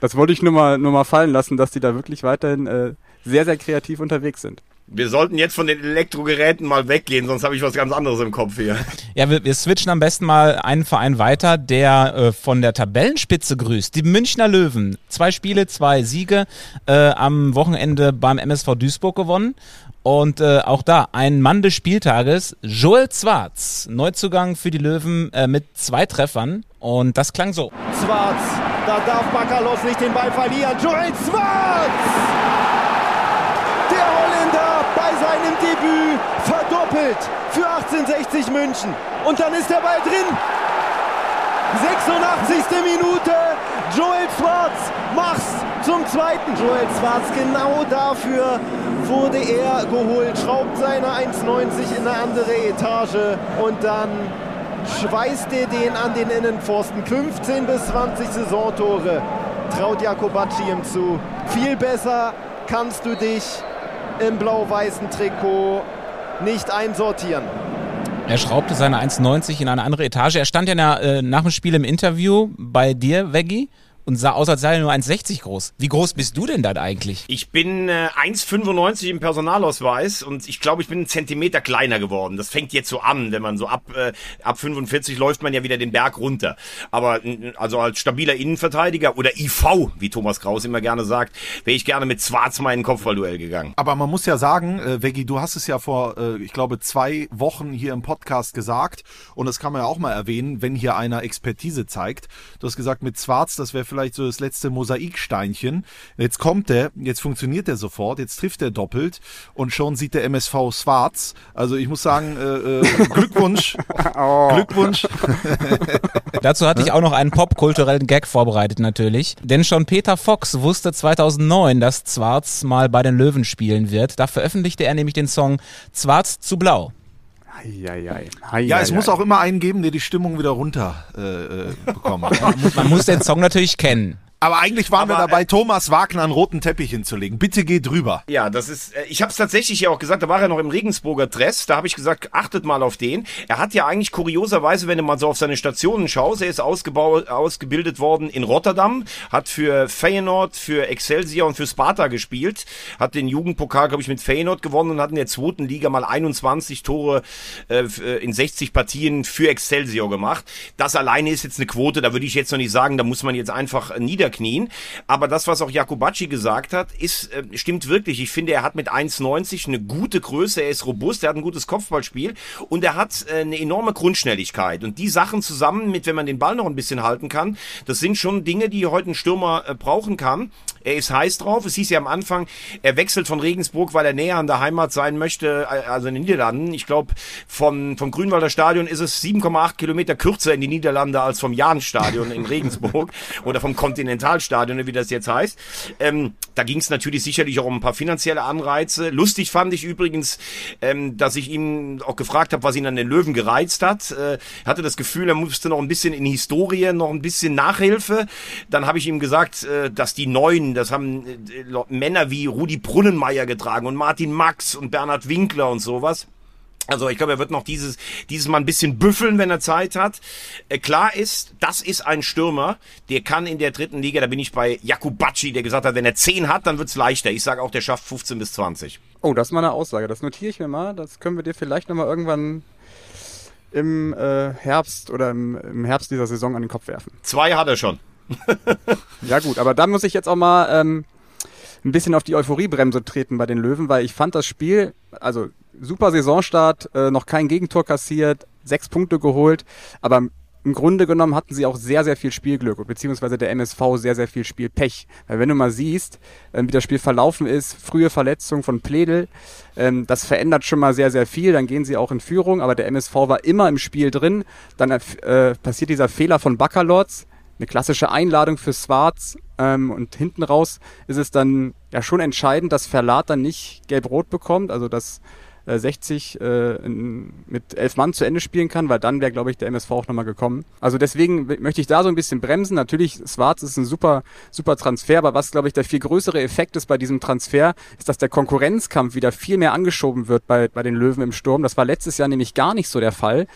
das wollte ich nur mal, nur mal fallen lassen, dass die da wirklich weiterhin äh, sehr, sehr kreativ unterwegs sind. Wir sollten jetzt von den Elektrogeräten mal weggehen, sonst habe ich was ganz anderes im Kopf hier. Ja, wir, wir switchen am besten mal einen Verein weiter, der äh, von der Tabellenspitze grüßt. Die Münchner Löwen. Zwei Spiele, zwei Siege. Äh, am Wochenende beim MSV Duisburg gewonnen. Und äh, auch da ein Mann des Spieltages, Joel Zwarz. Neuzugang für die Löwen äh, mit zwei Treffern. Und das klang so. Schwarz. Da darf Bakalos nicht den Ball verlieren. Joel Schwarz! Debüt verdoppelt für 1860 München. Und dann ist der Ball drin. 86. Minute. Joel Schwarz macht's zum zweiten. Joel Schwarz, genau dafür wurde er geholt. Schraubt seine 1,90 in eine andere Etage und dann schweißt er den an den Innenpfosten. 15 bis 20 Saisontore traut Jakobacci ihm zu. Viel besser kannst du dich im blau-weißen Trikot nicht einsortieren. Er schraubte seine 1,90 in eine andere Etage. Er stand ja äh, nach dem Spiel im Interview bei dir, Veggie, und sah aus, als sei er nur 1,60 groß. Wie groß bist du denn dann eigentlich? Ich bin äh, 1,95 im Personalausweis und ich glaube, ich bin einen Zentimeter kleiner geworden. Das fängt jetzt so an, wenn man so ab, äh, ab 45 läuft man ja wieder den Berg runter. Aber also als stabiler Innenverteidiger oder IV, wie Thomas Kraus immer gerne sagt, wäre ich gerne mit Schwarz mal in ein Kopfballduell gegangen. Aber man muss ja sagen, äh, Veggie, du hast es ja vor, äh, ich glaube, zwei Wochen hier im Podcast gesagt und das kann man ja auch mal erwähnen, wenn hier einer Expertise zeigt. Du hast gesagt, mit Schwarz, das wäre vielleicht so das letzte Mosaiksteinchen. Jetzt kommt er, jetzt funktioniert er sofort, jetzt trifft er doppelt und schon sieht der MSV schwarz. Also ich muss sagen, äh, äh, Glückwunsch, Glückwunsch. Dazu hatte ich auch noch einen popkulturellen Gag vorbereitet natürlich. Denn schon Peter Fox wusste 2009, dass Zwarz mal bei den Löwen spielen wird. Da veröffentlichte er nämlich den Song Zwarz zu Blau. Eieiei. Ja, es muss auch immer einen geben, der die Stimmung wieder runter äh, äh, bekommt. Man muss den Song natürlich kennen. Aber eigentlich waren wir Aber, dabei, Thomas Wagner einen roten Teppich hinzulegen. Bitte geh drüber. Ja, das ist, äh, ich habe es tatsächlich ja auch gesagt, da war er noch im Regensburger Dress, da habe ich gesagt, achtet mal auf den. Er hat ja eigentlich kurioserweise, wenn du mal so auf seine Stationen schaust, er ist ausgebaut, ausgebildet worden in Rotterdam, hat für Feyenoord, für Excelsior und für Sparta gespielt, hat den Jugendpokal, glaube ich, mit Feyenoord gewonnen und hat in der zweiten Liga mal 21 Tore äh, äh, in 60 Partien für Excelsior gemacht. Das alleine ist jetzt eine Quote, da würde ich jetzt noch nicht sagen, da muss man jetzt einfach äh, niederknien. Aber das, was auch Jakubacci gesagt hat, ist, äh, stimmt wirklich. Ich finde, er hat mit 1,90 eine gute Größe, er ist robust, er hat ein gutes Kopfballspiel und er hat äh, eine enorme Grundschnelligkeit. Und die Sachen zusammen mit, wenn man den Ball noch ein bisschen halten kann, das sind schon Dinge, die heute ein Stürmer äh, brauchen kann. Er ist heiß drauf. Es hieß ja am Anfang, er wechselt von Regensburg, weil er näher an der Heimat sein möchte, äh, also in den Niederlanden. Ich glaube, vom, vom Grünwalder Stadion ist es 7,8 Kilometer kürzer in die Niederlande als vom Jahnstadion in Regensburg oder vom Continental Continentalstadion, wie das jetzt heißt. Ähm, da ging es natürlich sicherlich auch um ein paar finanzielle Anreize. Lustig fand ich übrigens, ähm, dass ich ihn auch gefragt habe, was ihn an den Löwen gereizt hat. Äh, hatte das Gefühl, er musste noch ein bisschen in Historie, noch ein bisschen Nachhilfe. Dann habe ich ihm gesagt, äh, dass die Neuen, das haben äh, Männer wie Rudi Brunnenmeier getragen und Martin Max und Bernhard Winkler und sowas. Also ich glaube, er wird noch dieses, dieses Mal ein bisschen büffeln, wenn er Zeit hat. Äh, klar ist, das ist ein Stürmer, der kann in der dritten Liga, da bin ich bei Jakubacci, der gesagt hat, wenn er 10 hat, dann wird's leichter. Ich sage auch, der schafft 15 bis 20. Oh, das ist mal eine Aussage. Das notiere ich mir mal. Das können wir dir vielleicht nochmal irgendwann im äh, Herbst oder im, im Herbst dieser Saison an den Kopf werfen. Zwei hat er schon. Ja gut, aber dann muss ich jetzt auch mal ähm, ein bisschen auf die Euphoriebremse treten bei den Löwen, weil ich fand das Spiel, also super Saisonstart, äh, noch kein Gegentor kassiert, sechs Punkte geholt, aber im Grunde genommen hatten sie auch sehr, sehr viel Spielglück, beziehungsweise der MSV sehr, sehr viel Spielpech. Weil wenn du mal siehst, ähm, wie das Spiel verlaufen ist, frühe Verletzung von Pledel, ähm, das verändert schon mal sehr, sehr viel. Dann gehen sie auch in Führung, aber der MSV war immer im Spiel drin. Dann äh, passiert dieser Fehler von Baccalords, eine klassische Einladung für Swarz ähm, und hinten raus ist es dann ja schon entscheidend, dass Verlat dann nicht gelb-rot bekommt, also dass äh, 60 äh, in, mit elf Mann zu Ende spielen kann, weil dann wäre, glaube ich, der MSV auch nochmal gekommen. Also deswegen möchte ich da so ein bisschen bremsen. Natürlich, Swarz ist ein super, super Transfer, aber was, glaube ich, der viel größere Effekt ist bei diesem Transfer, ist, dass der Konkurrenzkampf wieder viel mehr angeschoben wird bei, bei den Löwen im Sturm. Das war letztes Jahr nämlich gar nicht so der Fall.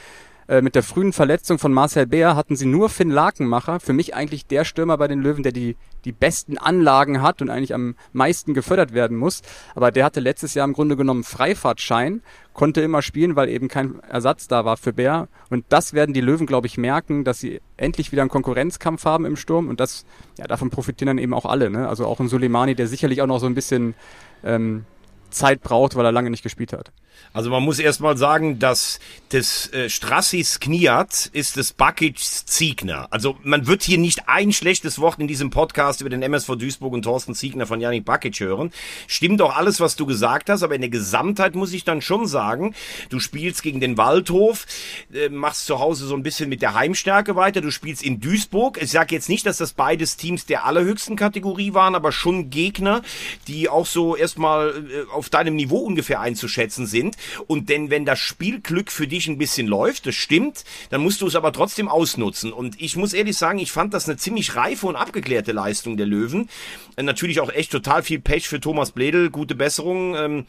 Äh, mit der frühen Verletzung von Marcel Beer hatten sie nur Finn Lakenmacher. Für mich eigentlich der Stürmer bei den Löwen, der die, die besten Anlagen hat und eigentlich am meisten gefördert werden muss. Aber der hatte letztes Jahr im Grunde genommen Freifahrtschein, konnte immer spielen, weil eben kein Ersatz da war für Beer. Und das werden die Löwen, glaube ich, merken, dass sie endlich wieder einen Konkurrenzkampf haben im Sturm. Und das, ja, davon profitieren dann eben auch alle. Ne? Also auch ein Suleimani, der sicherlich auch noch so ein bisschen ähm, Zeit braucht, weil er lange nicht gespielt hat. Also man muss erstmal sagen, dass das äh, Strassis Kniat ist das Bakic Ziegner. Also man wird hier nicht ein schlechtes Wort in diesem Podcast über den MSV Duisburg und Thorsten Ziegner von Janik Bakic hören. Stimmt auch alles, was du gesagt hast, aber in der Gesamtheit muss ich dann schon sagen, du spielst gegen den Waldhof, äh, machst zu Hause so ein bisschen mit der Heimstärke weiter, du spielst in Duisburg. Ich sage jetzt nicht, dass das beides Teams der allerhöchsten Kategorie waren, aber schon Gegner, die auch so erstmal äh, auf deinem Niveau ungefähr einzuschätzen sind. Und denn wenn das Spielglück für dich ein bisschen läuft, das stimmt, dann musst du es aber trotzdem ausnutzen. Und ich muss ehrlich sagen, ich fand das eine ziemlich reife und abgeklärte Leistung der Löwen. Äh, Natürlich auch echt total viel Pech für Thomas Bledel, gute Besserung. Ähm,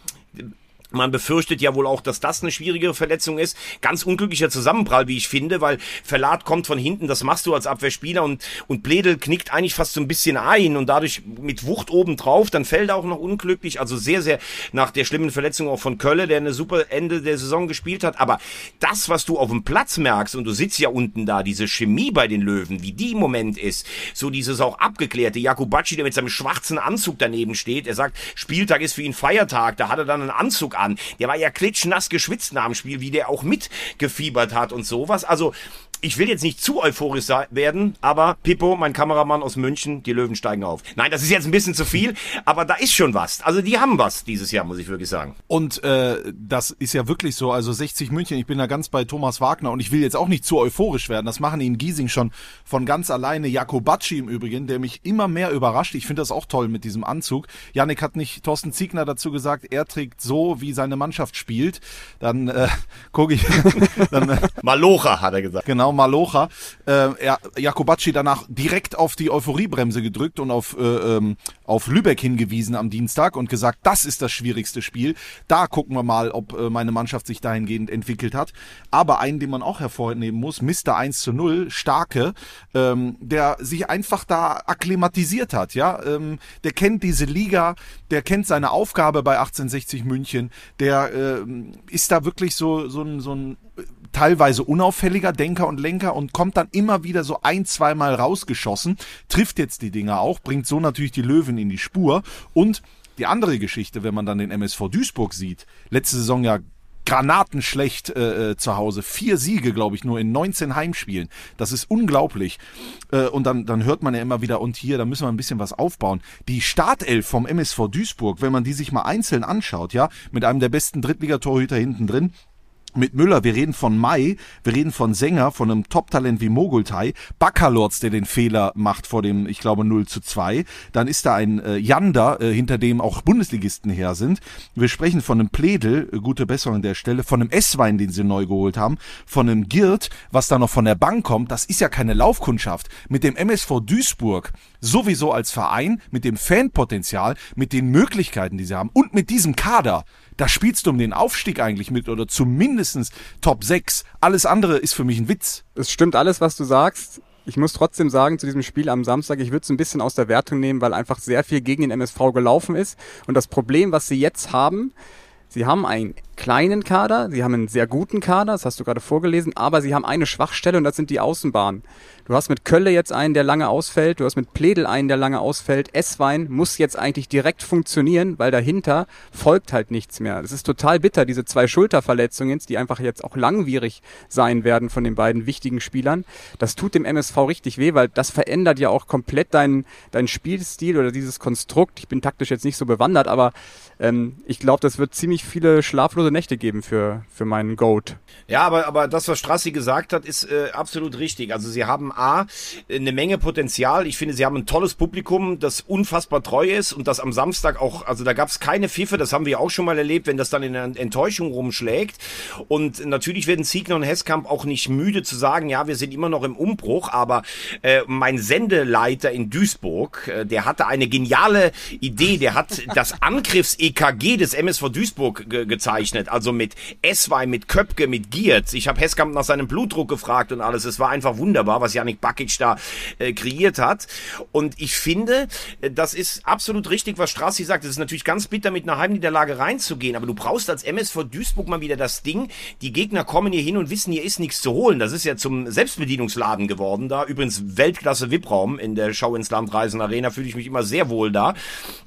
man befürchtet ja wohl auch, dass das eine schwierigere Verletzung ist. Ganz unglücklicher Zusammenprall, wie ich finde, weil Verlat kommt von hinten, das machst du als Abwehrspieler und, und Bledel knickt eigentlich fast so ein bisschen ein und dadurch mit Wucht oben drauf, dann fällt er auch noch unglücklich. Also sehr, sehr nach der schlimmen Verletzung auch von Kölle, der eine super Ende der Saison gespielt hat. Aber das, was du auf dem Platz merkst, und du sitzt ja unten da, diese Chemie bei den Löwen, wie die im Moment ist, so dieses auch abgeklärte, Jakubacci, der mit seinem schwarzen Anzug daneben steht, er sagt, Spieltag ist für ihn Feiertag, da hat er dann einen Anzug an. Der war ja klitschnass geschwitzt nach dem Spiel, wie der auch mitgefiebert hat und sowas. Also, ich will jetzt nicht zu euphorisch werden, aber Pippo, mein Kameramann aus München, die Löwen steigen auf. Nein, das ist jetzt ein bisschen zu viel, aber da ist schon was. Also die haben was dieses Jahr, muss ich wirklich sagen. Und äh, das ist ja wirklich so, also 60 München, ich bin da ganz bei Thomas Wagner und ich will jetzt auch nicht zu euphorisch werden. Das machen in Giesing schon von ganz alleine. Jakobacci im Übrigen, der mich immer mehr überrascht. Ich finde das auch toll mit diesem Anzug. Janik hat nicht Thorsten Ziegner dazu gesagt, er trägt so, wie seine Mannschaft spielt. Dann äh, gucke ich, dann, äh, Malocha, hat er gesagt. Genau, Malocha. Äh, Jakobacci danach direkt auf die Euphoriebremse gedrückt und auf, äh, ähm, auf Lübeck hingewiesen am Dienstag und gesagt, das ist das schwierigste Spiel. Da gucken wir mal, ob äh, meine Mannschaft sich dahingehend entwickelt hat. Aber einen, den man auch hervornehmen muss, Mr. 1 zu 0, Starke, ähm, der sich einfach da akklimatisiert hat, ja. Ähm, der kennt diese Liga, der kennt seine Aufgabe bei 1860 München, der ähm, ist da wirklich so, so ein, so ein teilweise unauffälliger Denker und Lenker und kommt dann immer wieder so ein, zweimal rausgeschossen, trifft jetzt die Dinger auch, bringt so natürlich die Löwen in die Spur und die andere Geschichte, wenn man dann den MSV Duisburg sieht, letzte Saison ja granatenschlecht äh, äh, zu Hause. Vier Siege, glaube ich, nur in 19 Heimspielen. Das ist unglaublich. Äh, und dann, dann hört man ja immer wieder, und hier, da müssen wir ein bisschen was aufbauen. Die Startelf vom MSV Duisburg, wenn man die sich mal einzeln anschaut, ja, mit einem der besten Drittligatorhüter hinten drin, mit Müller, wir reden von Mai, wir reden von Sänger, von einem Top-Talent wie Mogultai, Baccalords, der den Fehler macht vor dem, ich glaube, 0 zu 2. Dann ist da ein äh, Janda, äh, hinter dem auch Bundesligisten her sind. Wir sprechen von einem Pledel, äh, gute Besserung an der Stelle, von einem Esswein, den sie neu geholt haben, von einem Girt, was da noch von der Bank kommt. Das ist ja keine Laufkundschaft. Mit dem MSV Duisburg, sowieso als Verein, mit dem Fanpotenzial, mit den Möglichkeiten, die sie haben und mit diesem Kader, da spielst du um den Aufstieg eigentlich mit oder zumindestens Top 6. Alles andere ist für mich ein Witz. Es stimmt alles, was du sagst. Ich muss trotzdem sagen, zu diesem Spiel am Samstag, ich würde es ein bisschen aus der Wertung nehmen, weil einfach sehr viel gegen den MSV gelaufen ist. Und das Problem, was sie jetzt haben, sie haben einen kleinen Kader, sie haben einen sehr guten Kader, das hast du gerade vorgelesen, aber sie haben eine Schwachstelle und das sind die Außenbahnen. Du hast mit Kölle jetzt einen, der lange ausfällt, du hast mit Pledel einen, der lange ausfällt. Esswein muss jetzt eigentlich direkt funktionieren, weil dahinter folgt halt nichts mehr. Das ist total bitter, diese zwei Schulterverletzungen, die einfach jetzt auch langwierig sein werden von den beiden wichtigen Spielern. Das tut dem MSV richtig weh, weil das verändert ja auch komplett deinen, deinen Spielstil oder dieses Konstrukt. Ich bin taktisch jetzt nicht so bewandert, aber ähm, ich glaube, das wird ziemlich viele schlaflose Nächte geben für, für meinen Goat. Ja, aber, aber das, was Strassi gesagt hat, ist äh, absolut richtig. Also sie haben A, eine Menge Potenzial. Ich finde, sie haben ein tolles Publikum, das unfassbar treu ist und das am Samstag auch, also da gab es keine Pfiffe, das haben wir auch schon mal erlebt, wenn das dann in einer Enttäuschung rumschlägt. Und natürlich werden Ziegler und Hesskamp auch nicht müde zu sagen, ja, wir sind immer noch im Umbruch, aber äh, mein Sendeleiter in Duisburg, äh, der hatte eine geniale Idee, der hat das Angriffs-EKG des MSV Duisburg ge gezeichnet, also mit Esswein, mit Köpke, mit Giert. Ich habe Hesskamp nach seinem Blutdruck gefragt und alles. Es war einfach wunderbar, was Janik Bakic da äh, kreiert hat. Und ich finde, äh, das ist absolut richtig, was Strassi sagt. Es ist natürlich ganz bitter, mit einer Heimniederlage reinzugehen, aber du brauchst als MSV Duisburg mal wieder das Ding. Die Gegner kommen hier hin und wissen, hier ist nichts zu holen. Das ist ja zum Selbstbedienungsladen geworden da. Übrigens Weltklasse VIP-Raum in der Schau ins Land Reisen Arena. Fühle ich mich immer sehr wohl da.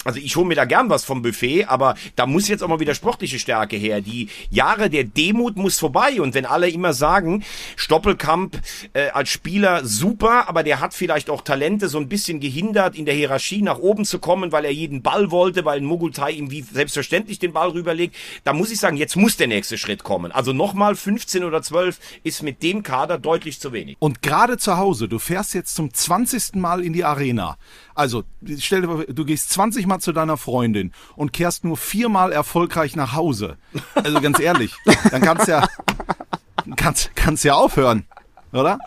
Also ich hole mir da gern was vom Buffet, aber da muss jetzt auch mal wieder sportliche Stärke her. Die Jahre der Demut muss vorbei. Und wenn alle immer sagen, Stoppelkamp äh, als Spieler super, aber der hat vielleicht auch Talente so ein bisschen gehindert, in der Hierarchie nach oben zu kommen, weil er jeden Ball wollte, weil Mogultai ihm wie selbstverständlich den Ball rüberlegt. Da muss ich sagen, jetzt muss der nächste Schritt kommen. Also nochmal 15 oder 12 ist mit dem Kader deutlich zu wenig. Und gerade zu Hause, du fährst jetzt zum 20. Mal in die Arena. Also, stell dir vor, du gehst 20 Mal zu deiner Freundin und kehrst nur viermal erfolgreich nach Hause. Also ganz ehrlich, dann kannst ja, kannst, kannst ja aufhören, oder?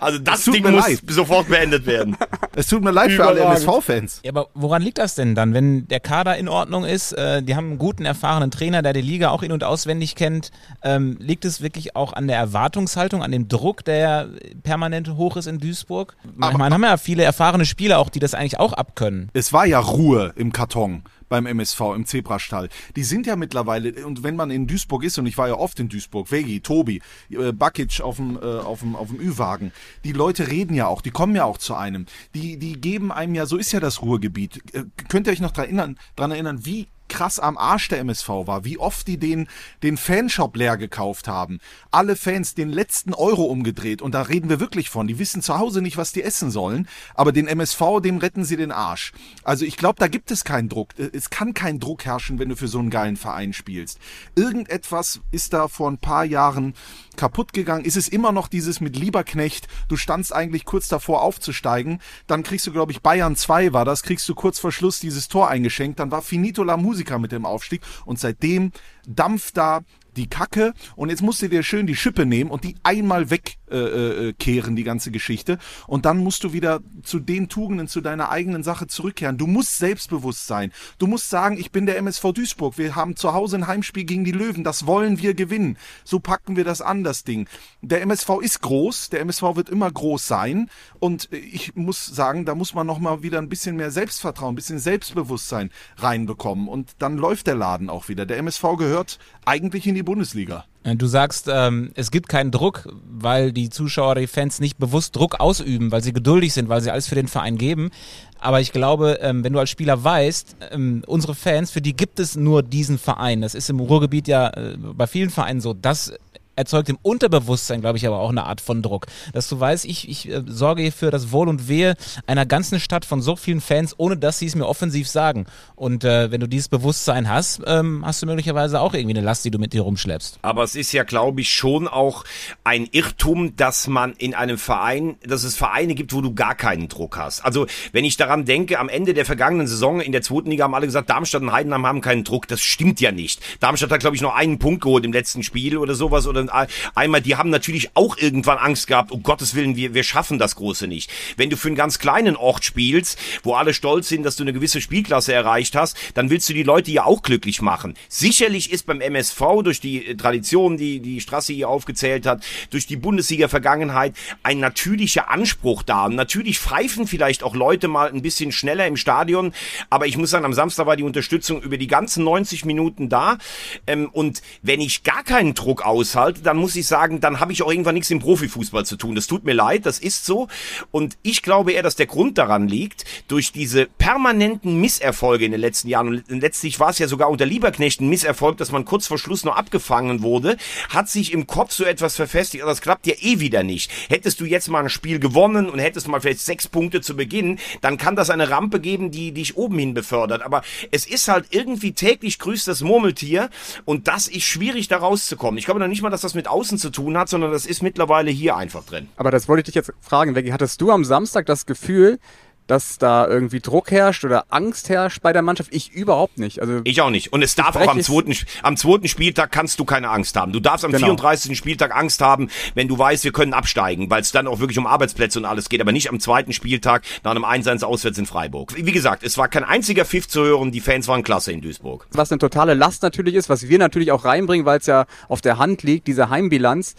Also das Ding mir muss leid. sofort beendet werden. Es tut mir leid für alle Überragend. MSV-Fans. Ja, aber woran liegt das denn dann, wenn der Kader in Ordnung ist? Äh, die haben einen guten, erfahrenen Trainer, der die Liga auch in- und auswendig kennt. Ähm, liegt es wirklich auch an der Erwartungshaltung, an dem Druck, der permanent hoch ist in Duisburg? Aber- Man haben ja viele erfahrene Spieler auch, die das eigentlich auch abkönnen. Es war ja Ruhe im Karton beim MSV im Zebrastall. Die sind ja mittlerweile, und wenn man in Duisburg ist, und ich war ja oft in Duisburg, Vegi, Tobi, äh, Bakic auf dem, äh, auf dem, auf dem Ü-Wagen, die Leute reden ja auch, die kommen ja auch zu einem. Die, die geben einem ja, so ist ja das Ruhrgebiet. Äh, könnt ihr euch noch dran erinnern, dran erinnern wie krass am Arsch der MSV war, wie oft die den, den Fanshop leer gekauft haben. Alle Fans den letzten Euro umgedreht und da reden wir wirklich von. Die wissen zu Hause nicht, was die essen sollen, aber den MSV, dem retten sie den Arsch. Also ich glaube, da gibt es keinen Druck. Es kann kein Druck herrschen, wenn du für so einen geilen Verein spielst. Irgendetwas ist da vor ein paar Jahren kaputt gegangen. Ist es immer noch dieses mit Lieberknecht, du standst eigentlich kurz davor aufzusteigen, dann kriegst du, glaube ich, Bayern 2 war das, kriegst du kurz vor Schluss dieses Tor eingeschenkt, dann war Finito la Musica mit dem Aufstieg. Und seitdem dampft da die Kacke und jetzt musst du dir schön die Schippe nehmen und die einmal wegkehren, äh, äh, die ganze Geschichte. Und dann musst du wieder zu den Tugenden, zu deiner eigenen Sache zurückkehren. Du musst selbstbewusst sein. Du musst sagen, ich bin der MSV Duisburg. Wir haben zu Hause ein Heimspiel gegen die Löwen. Das wollen wir gewinnen. So packen wir das an, das Ding. Der MSV ist groß. Der MSV wird immer groß sein. Und ich muss sagen, da muss man noch mal wieder ein bisschen mehr Selbstvertrauen, ein bisschen Selbstbewusstsein reinbekommen. Und dann läuft der Laden auch wieder. Der MSV gehört eigentlich in die Bundesliga. Äh, Du sagst, ähm, es gibt keinen Druck, weil die Zuschauer, die Fans nicht bewusst Druck ausüben, weil sie geduldig sind, weil sie alles für den Verein geben. Aber ich glaube, ähm, wenn du als Spieler weißt, ähm, unsere Fans, für die gibt es nur diesen Verein. Das ist im Ruhrgebiet ja äh, bei vielen Vereinen so. Das erzeugt im Unterbewusstsein, glaube ich, aber auch eine Art von Druck. Dass du weißt, ich, ich äh, sorge hier für das Wohl und Wehe einer ganzen Stadt von so vielen Fans, ohne dass sie es mir offensiv sagen. Und äh, wenn du dieses Bewusstsein hast, ähm, hast du möglicherweise auch irgendwie eine Last, die du mit dir rumschleppst. Aber es ist ja, glaube ich, schon auch ein Irrtum, dass man in einem Verein, dass es Vereine gibt, wo du gar keinen Druck hast. Also, wenn ich daran denke, am Ende der vergangenen Saison in der zweiten Liga haben alle gesagt, Darmstadt und Heidenheim haben keinen Druck. Das stimmt ja nicht. Darmstadt hat, glaube ich, noch einen Punkt geholt im letzten Spiel oder sowas. Oder einmal, die haben natürlich auch irgendwann Angst gehabt, um Gottes Willen, wir, wir schaffen das Große nicht. Wenn du für einen ganz kleinen Ort spielst, wo alle stolz sind, dass du eine gewisse Spielklasse erreicht hast, dann willst du die Leute ja auch glücklich machen. Sicherlich ist beim MSV durch die Tradition, die die Straße hier aufgezählt hat, durch die Bundesliga-Vergangenheit ein natürlicher Anspruch da. Und natürlich pfeifen vielleicht auch Leute mal ein bisschen schneller im Stadion, aber ich muss sagen, am Samstag war die Unterstützung über die ganzen 90 Minuten da. Ähm, und wenn ich gar keinen Druck aushalte, dann muss ich sagen, dann habe ich auch irgendwann nichts im Profifußball zu tun. Das tut mir leid, das ist so. Und ich glaube eher, dass der Grund daran liegt, durch diese permanenten Misserfolge in den letzten Jahren, und letztlich war es ja sogar unter Lieberknecht ein Misserfolg, dass man kurz vor Schluss noch abgefangen wurde, hat sich im Kopf so etwas verfestigt. Das klappt ja eh wieder nicht. Hättest du jetzt mal ein Spiel gewonnen und hättest mal vielleicht sechs Punkte zu Beginn, dann kann das eine Rampe geben, die dich oben hin befördert. Aber es ist halt irgendwie täglich grüßt das Murmeltier und das ist schwierig da rauszukommen. Ich glaube noch nicht mal, dass das mit außen zu tun hat, sondern das ist mittlerweile hier einfach drin. Aber das wollte ich dich jetzt fragen, Veggie. Hattest du am Samstag das Gefühl, dass da irgendwie Druck herrscht oder Angst herrscht bei der Mannschaft. Ich überhaupt nicht. Also ich auch nicht. Und es darf auch am zweiten, am zweiten Spieltag kannst du keine Angst haben. Du darfst am genau. 34. Spieltag Angst haben, wenn du weißt, wir können absteigen, weil es dann auch wirklich um Arbeitsplätze und alles geht, aber nicht am zweiten Spieltag nach einem 1-1 auswärts in Freiburg. Wie gesagt, es war kein einziger Pfiff zu hören. Die Fans waren klasse in Duisburg. Was eine totale Last natürlich ist, was wir natürlich auch reinbringen, weil es ja auf der Hand liegt, diese Heimbilanz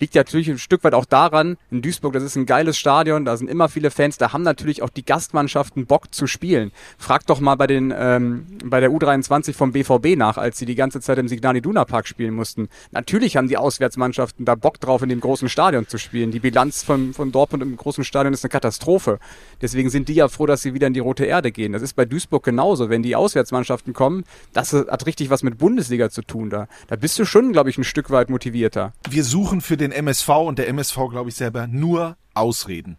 liegt ja natürlich ein Stück weit auch daran, in Duisburg, das ist ein geiles Stadion, da sind immer viele Fans, da haben natürlich auch die Gastmannschaften Bock zu spielen. Frag doch mal bei den ähm, bei der U23 vom BVB nach, als sie die ganze Zeit im Signal Iduna Park spielen mussten. Natürlich haben die Auswärtsmannschaften da Bock drauf, in dem großen Stadion zu spielen. Die Bilanz von, von Dortmund im großen Stadion ist eine Katastrophe. Deswegen sind die ja froh, dass sie wieder in die rote Erde gehen. Das ist bei Duisburg genauso. Wenn die Auswärtsmannschaften kommen, das hat richtig was mit Bundesliga zu tun da. Da bist du schon, glaube ich, ein Stück weit motivierter. Wir suchen für den MSV und der MSV, glaube ich, selber nur Ausreden.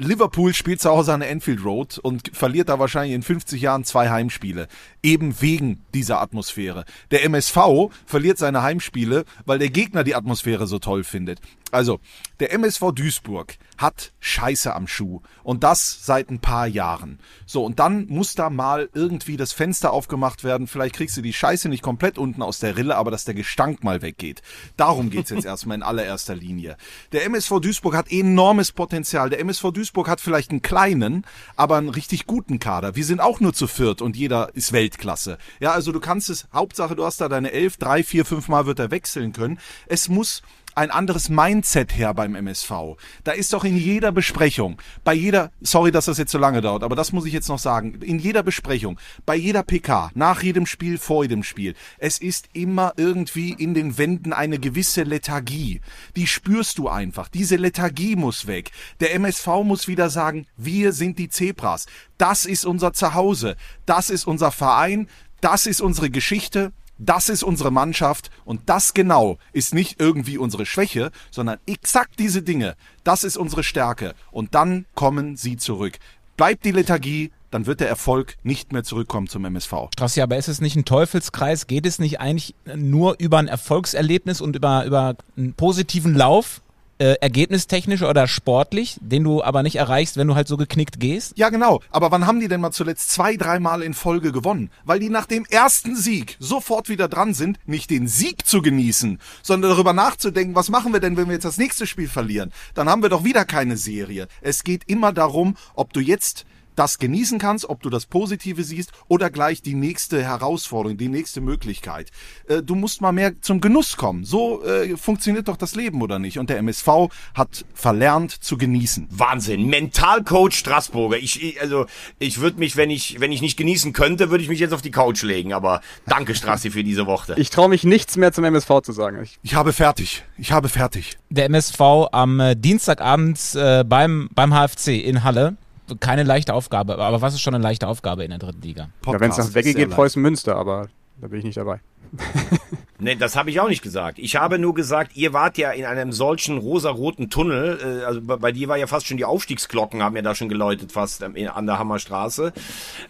Liverpool spielt zu Hause an der Enfield Road und verliert da wahrscheinlich in 50 Jahren zwei Heimspiele. Eben wegen dieser Atmosphäre. Der MSV verliert seine Heimspiele, weil der Gegner die Atmosphäre so toll findet. Also, der MSV Duisburg hat Scheiße am Schuh. Und das seit ein paar Jahren. So, und dann muss da mal irgendwie das Fenster aufgemacht werden. Vielleicht kriegst du die Scheiße nicht komplett unten aus der Rille, aber dass der Gestank mal weggeht. Darum geht's jetzt erstmal in allererster Linie. Der MSV Duisburg hat enormes Potenzial. Der MSV Duisburg hat vielleicht einen kleinen, aber einen richtig guten Kader. Wir sind auch nur zu viert und jeder ist Weltklasse. Ja, also du kannst es, Hauptsache du hast da deine elf, drei, vier, fünf Mal wird er wechseln können. Es muss ein anderes Mindset her beim MSV. Da ist doch in jeder Besprechung, bei jeder, sorry, dass das jetzt so lange dauert, aber das muss ich jetzt noch sagen, in jeder Besprechung, bei jeder PK, nach jedem Spiel, vor jedem Spiel, es ist immer irgendwie in den Wänden eine gewisse Lethargie. Die spürst du einfach. Diese Lethargie muss weg. Der MSV muss wieder sagen, wir sind die Zebras. Das ist unser Zuhause. Das ist unser Verein. Das ist unsere Geschichte das ist unsere Mannschaft und das genau ist nicht irgendwie unsere Schwäche, sondern exakt diese Dinge, das ist unsere Stärke und dann kommen sie zurück. Bleibt die Lethargie, dann wird der Erfolg nicht mehr zurückkommen zum MSV. Strassi, aber ist es nicht ein Teufelskreis? Geht es nicht eigentlich nur über ein Erfolgserlebnis und über, über einen positiven Lauf? Äh, ergebnistechnisch oder sportlich, den du aber nicht erreichst, wenn du halt so geknickt gehst? Ja, genau. Aber wann haben die denn mal zuletzt zwei, dreimal in Folge gewonnen? Weil die nach dem ersten Sieg sofort wieder dran sind, nicht den Sieg zu genießen, sondern darüber nachzudenken, was machen wir denn, wenn wir jetzt das nächste Spiel verlieren? Dann haben wir doch wieder keine Serie. Es geht immer darum, ob du jetzt das genießen kannst, ob du das Positive siehst oder gleich die nächste Herausforderung, die nächste Möglichkeit. Äh, du musst mal mehr zum Genuss kommen. So äh, funktioniert doch das Leben, oder nicht? Und der MSV hat verlernt zu genießen. Wahnsinn. Mentalcoach Straßburger. Ich, ich also ich würde mich, wenn ich, wenn ich nicht genießen könnte, würde ich mich jetzt auf die Couch legen. Aber danke, Strassi, für diese Worte. Ich traue mich nichts mehr zum MSV zu sagen. Ich, ich habe fertig. Ich habe fertig. Der MSV am äh, Dienstagabend äh, beim, beim HFC in Halle keine leichte Aufgabe. Aber was ist schon eine leichte Aufgabe in der dritten Liga? Ja, Wenn es nach Wegge geht, Preußen Münster, aber da bin ich nicht dabei. Nee, das habe ich auch nicht gesagt. Ich habe nur gesagt, ihr wart ja in einem solchen rosaroten Tunnel. Äh, also bei, bei dir war ja fast schon die Aufstiegsglocken, haben ja da schon geläutet, fast ähm, in, an der Hammerstraße.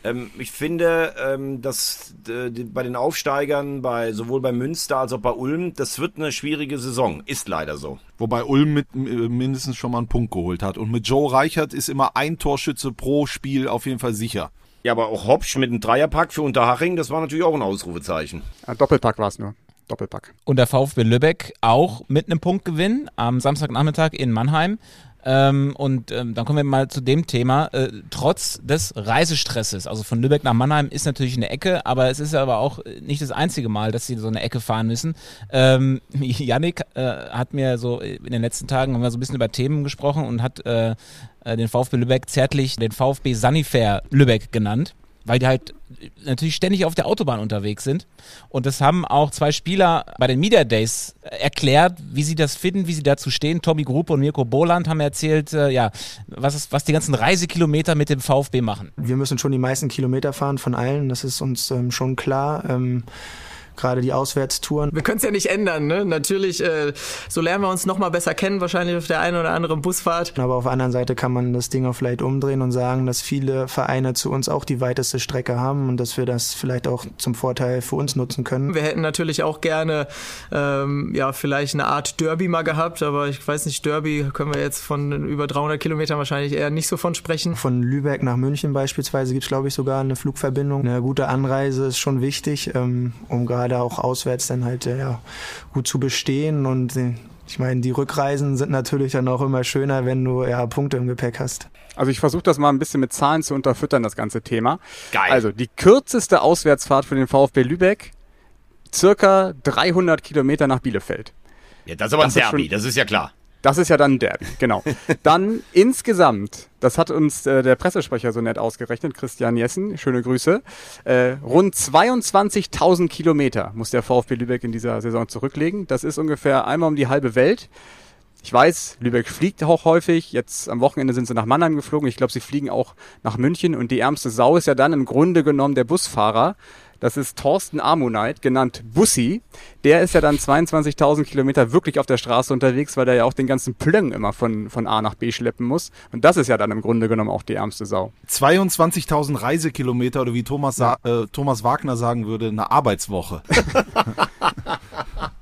Ähm, ich finde, ähm, dass äh, bei den Aufsteigern, bei sowohl bei Münster als auch bei Ulm, das wird eine schwierige Saison. Ist leider so. Wobei Ulm mit, äh, mindestens schon mal einen Punkt geholt hat. Und mit Joe Reichert ist immer ein Torschütze pro Spiel auf jeden Fall sicher. Ja, aber auch Hopsch mit einem Dreierpack für Unterhaching, das war natürlich auch ein Ausrufezeichen. Ein Doppelpack war es nur. Doppelpack. Und der VfB Lübeck auch mit einem Punktgewinn am Samstagnachmittag in Mannheim. Ähm, und ähm, dann kommen wir mal zu dem Thema. Äh, trotz des Reisestresses, also von Lübeck nach Mannheim ist natürlich eine Ecke, aber es ist aber auch nicht das einzige Mal, dass sie so eine Ecke fahren müssen. Ähm, Yannick äh, hat mir so in den letzten Tagen haben wir so ein bisschen über Themen gesprochen und hat äh, äh den VfB Lübeck zärtlich den VfB Sanifair Lübeck genannt weil die halt natürlich ständig auf der Autobahn unterwegs sind. Und das haben auch zwei Spieler bei den Media Days erklärt, wie sie das finden, wie sie dazu stehen. Tommy Gruppe und Mirko Boland haben erzählt, äh, ja, was, ist, was die ganzen Reisekilometer mit dem VfB machen. Wir müssen schon die meisten Kilometer fahren von allen, das ist uns ähm, schon klar. Ähm gerade die Auswärtstouren. Wir können es ja nicht ändern, ne? Natürlich, äh, so lernen wir uns noch mal besser kennen, wahrscheinlich auf der einen oder anderen Busfahrt. Aber auf der anderen Seite kann man das Ding auch vielleicht umdrehen und sagen, dass viele Vereine zu uns auch die weiteste Strecke haben und dass wir das vielleicht auch zum Vorteil für uns nutzen können. Wir hätten natürlich auch gerne, ähm, ja, vielleicht eine Art Derby mal gehabt, aber ich weiß nicht, Derby können wir jetzt von über 300 Kilometern wahrscheinlich eher nicht so von sprechen. Von Lübeck nach München beispielsweise gibt es, glaube ich, sogar eine Flugverbindung. Eine gute Anreise ist schon wichtig, ähm, um gerade gerade auch auswärts dann halt äh, ja, gut zu bestehen. Und äh, ich meine, die Rückreisen sind natürlich dann auch immer schöner, wenn du ja Punkte im Gepäck hast. Also ich versuche das mal ein bisschen mit Zahlen zu unterfüttern, das ganze Thema. Geil. Also die kürzeste Auswärtsfahrt für den VfB Lübeck, circa 300 Kilometer nach Bielefeld. Ja, das ist aber Das ein Derby, schon- das ist ja klar. Das ist ja dann Derby, genau. Dann insgesamt, das hat uns äh, der Pressesprecher so nett ausgerechnet, Christian Jessen, schöne Grüße, äh, rund 22.000 Kilometer muss der VfB Lübeck in dieser Saison zurücklegen. Das ist ungefähr einmal um die halbe Welt. Ich weiß, Lübeck fliegt auch häufig. Jetzt am Wochenende sind sie nach Mannheim geflogen. Ich glaube, sie fliegen auch nach München. Und die ärmste Sau ist ja dann im Grunde genommen der Busfahrer. Das ist Thorsten Amonite, genannt Bussi. Der ist ja dann 22.000 Kilometer wirklich auf der Straße unterwegs, weil der ja auch den ganzen Plöng immer von, von A nach B schleppen muss. Und das ist ja dann im Grunde genommen auch die ärmste Sau. 22.000 Reisekilometer oder wie Thomas, Sa äh, Thomas Wagner sagen würde, eine Arbeitswoche.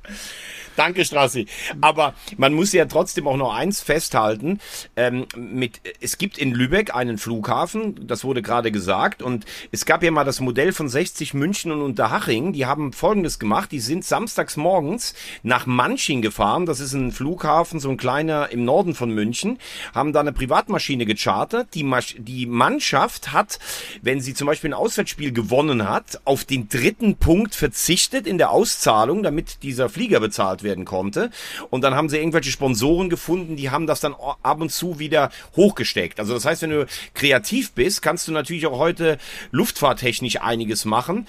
Danke, Strassi. Aber man muss ja trotzdem auch noch eins festhalten. Ähm, mit, es gibt in Lübeck einen Flughafen, das wurde gerade gesagt. Und es gab ja mal das Modell von 60 München und Unterhaching. Die haben Folgendes gemacht. Die sind samstags morgens nach Manching gefahren. Das ist ein Flughafen, so ein kleiner im Norden von München. Haben da eine Privatmaschine gechartert. Die, Masch die Mannschaft hat, wenn sie zum Beispiel ein Auswärtsspiel gewonnen hat, auf den dritten Punkt verzichtet in der Auszahlung, damit dieser Flieger bezahlt werden konnte. Und dann haben sie irgendwelche Sponsoren gefunden, die haben das dann ab und zu wieder hochgesteckt. Also das heißt, wenn du kreativ bist, kannst du natürlich auch heute luftfahrttechnisch einiges machen.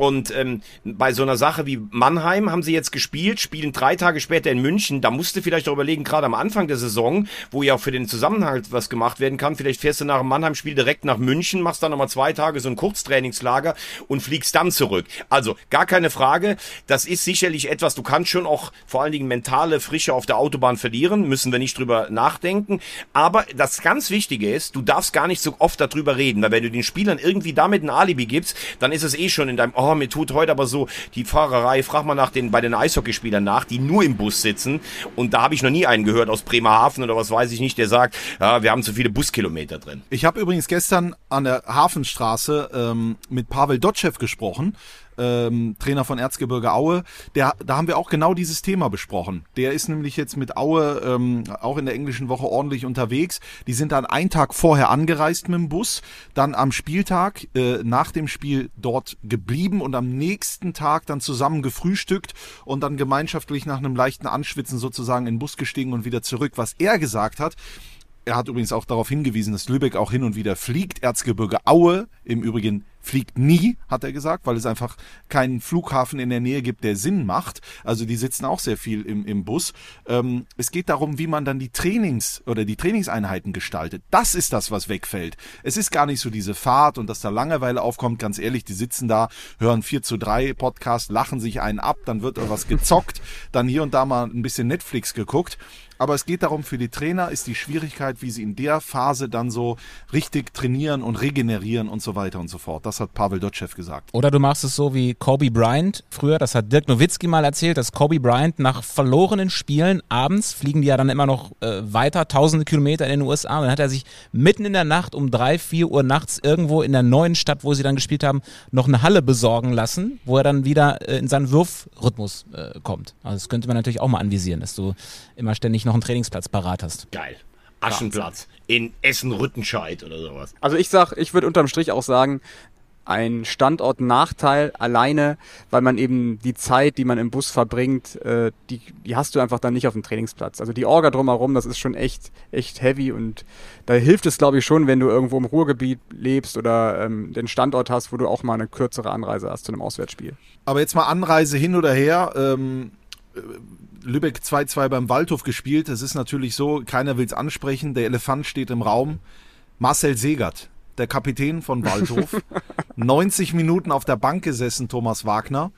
Und ähm, bei so einer Sache wie Mannheim haben sie jetzt gespielt, spielen drei Tage später in München. Da musst du vielleicht auch überlegen, gerade am Anfang der Saison, wo ja auch für den Zusammenhalt was gemacht werden kann, vielleicht fährst du nach dem Mannheim-Spiel direkt nach München, machst dann nochmal zwei Tage so ein Kurztrainingslager und fliegst dann zurück. Also gar keine Frage, das ist sicherlich etwas, du kannst schon auch vor allen Dingen mentale Frische auf der Autobahn verlieren, müssen wir nicht drüber nachdenken. Aber das ganz Wichtige ist, du darfst gar nicht so oft darüber reden, weil wenn du den Spielern irgendwie damit ein Alibi gibst, dann ist es eh schon in deinem, oh, mir tut heute aber so die Fahrerei, frag mal nach den, bei den Eishockeyspielern nach, die nur im Bus sitzen. Und da habe ich noch nie einen gehört aus Bremerhaven oder was weiß ich nicht, der sagt, ja, wir haben zu viele Buskilometer drin. Ich habe übrigens gestern an der Hafenstraße ähm, mit Pavel Dotschew gesprochen, ähm, Trainer von Erzgebirge Aue. Der, da haben wir auch genau dieses Thema besprochen. Der ist nämlich jetzt mit Aue ähm, auch in der englischen Woche ordentlich unterwegs. Die sind dann einen Tag vorher angereist mit dem Bus, dann am Spieltag äh, nach dem Spiel dort geblieben und am nächsten Tag dann zusammen gefrühstückt und dann gemeinschaftlich nach einem leichten Anschwitzen sozusagen in den Bus gestiegen und wieder zurück. Was er gesagt hat, er hat übrigens auch darauf hingewiesen, dass Lübeck auch hin und wieder fliegt. Erzgebirge Aue, im Übrigen fliegt nie, hat er gesagt, weil es einfach keinen Flughafen in der Nähe gibt, der Sinn macht. Also die sitzen auch sehr viel im, im Bus. Ähm, es geht darum, wie man dann die Trainings oder die Trainingseinheiten gestaltet. Das ist das, was wegfällt. Es ist gar nicht so diese Fahrt und dass da Langeweile aufkommt. Ganz ehrlich, die sitzen da, hören 4 zu 3 Podcast, lachen sich einen ab, dann wird was gezockt, dann hier und da mal ein bisschen Netflix geguckt. Aber es geht darum, für die Trainer ist die Schwierigkeit, wie sie in der Phase dann so richtig trainieren und regenerieren und so weiter und so fort. Das hat Pavel Dotschew gesagt. Oder du machst es so wie Kobe Bryant früher, das hat Dirk Nowitzki mal erzählt, dass Kobe Bryant nach verlorenen Spielen abends fliegen die ja dann immer noch äh, weiter, tausende Kilometer in den USA und dann hat er sich mitten in der Nacht um drei, vier Uhr nachts irgendwo in der neuen Stadt, wo sie dann gespielt haben, noch eine Halle besorgen lassen, wo er dann wieder äh, in seinen Wurfrhythmus äh, kommt. Also das könnte man natürlich auch mal anvisieren, dass du immer ständig noch einen Trainingsplatz parat hast. Geil. Aschenplatz in Essen-Rüttenscheid oder sowas. Also ich sag, ich würde unterm Strich auch sagen, ein Standortnachteil alleine, weil man eben die Zeit, die man im Bus verbringt, äh, die, die hast du einfach dann nicht auf dem Trainingsplatz. Also die Orga drumherum, das ist schon echt, echt heavy und da hilft es, glaube ich, schon, wenn du irgendwo im Ruhrgebiet lebst oder ähm, den Standort hast, wo du auch mal eine kürzere Anreise hast zu einem Auswärtsspiel. Aber jetzt mal Anreise hin oder her. Ähm, Lübeck 2-2 beim Waldhof gespielt. Es ist natürlich so, keiner will es ansprechen. Der Elefant steht im Raum. Marcel Segert, der Kapitän von Waldhof. 90 Minuten auf der Bank gesessen, Thomas Wagner.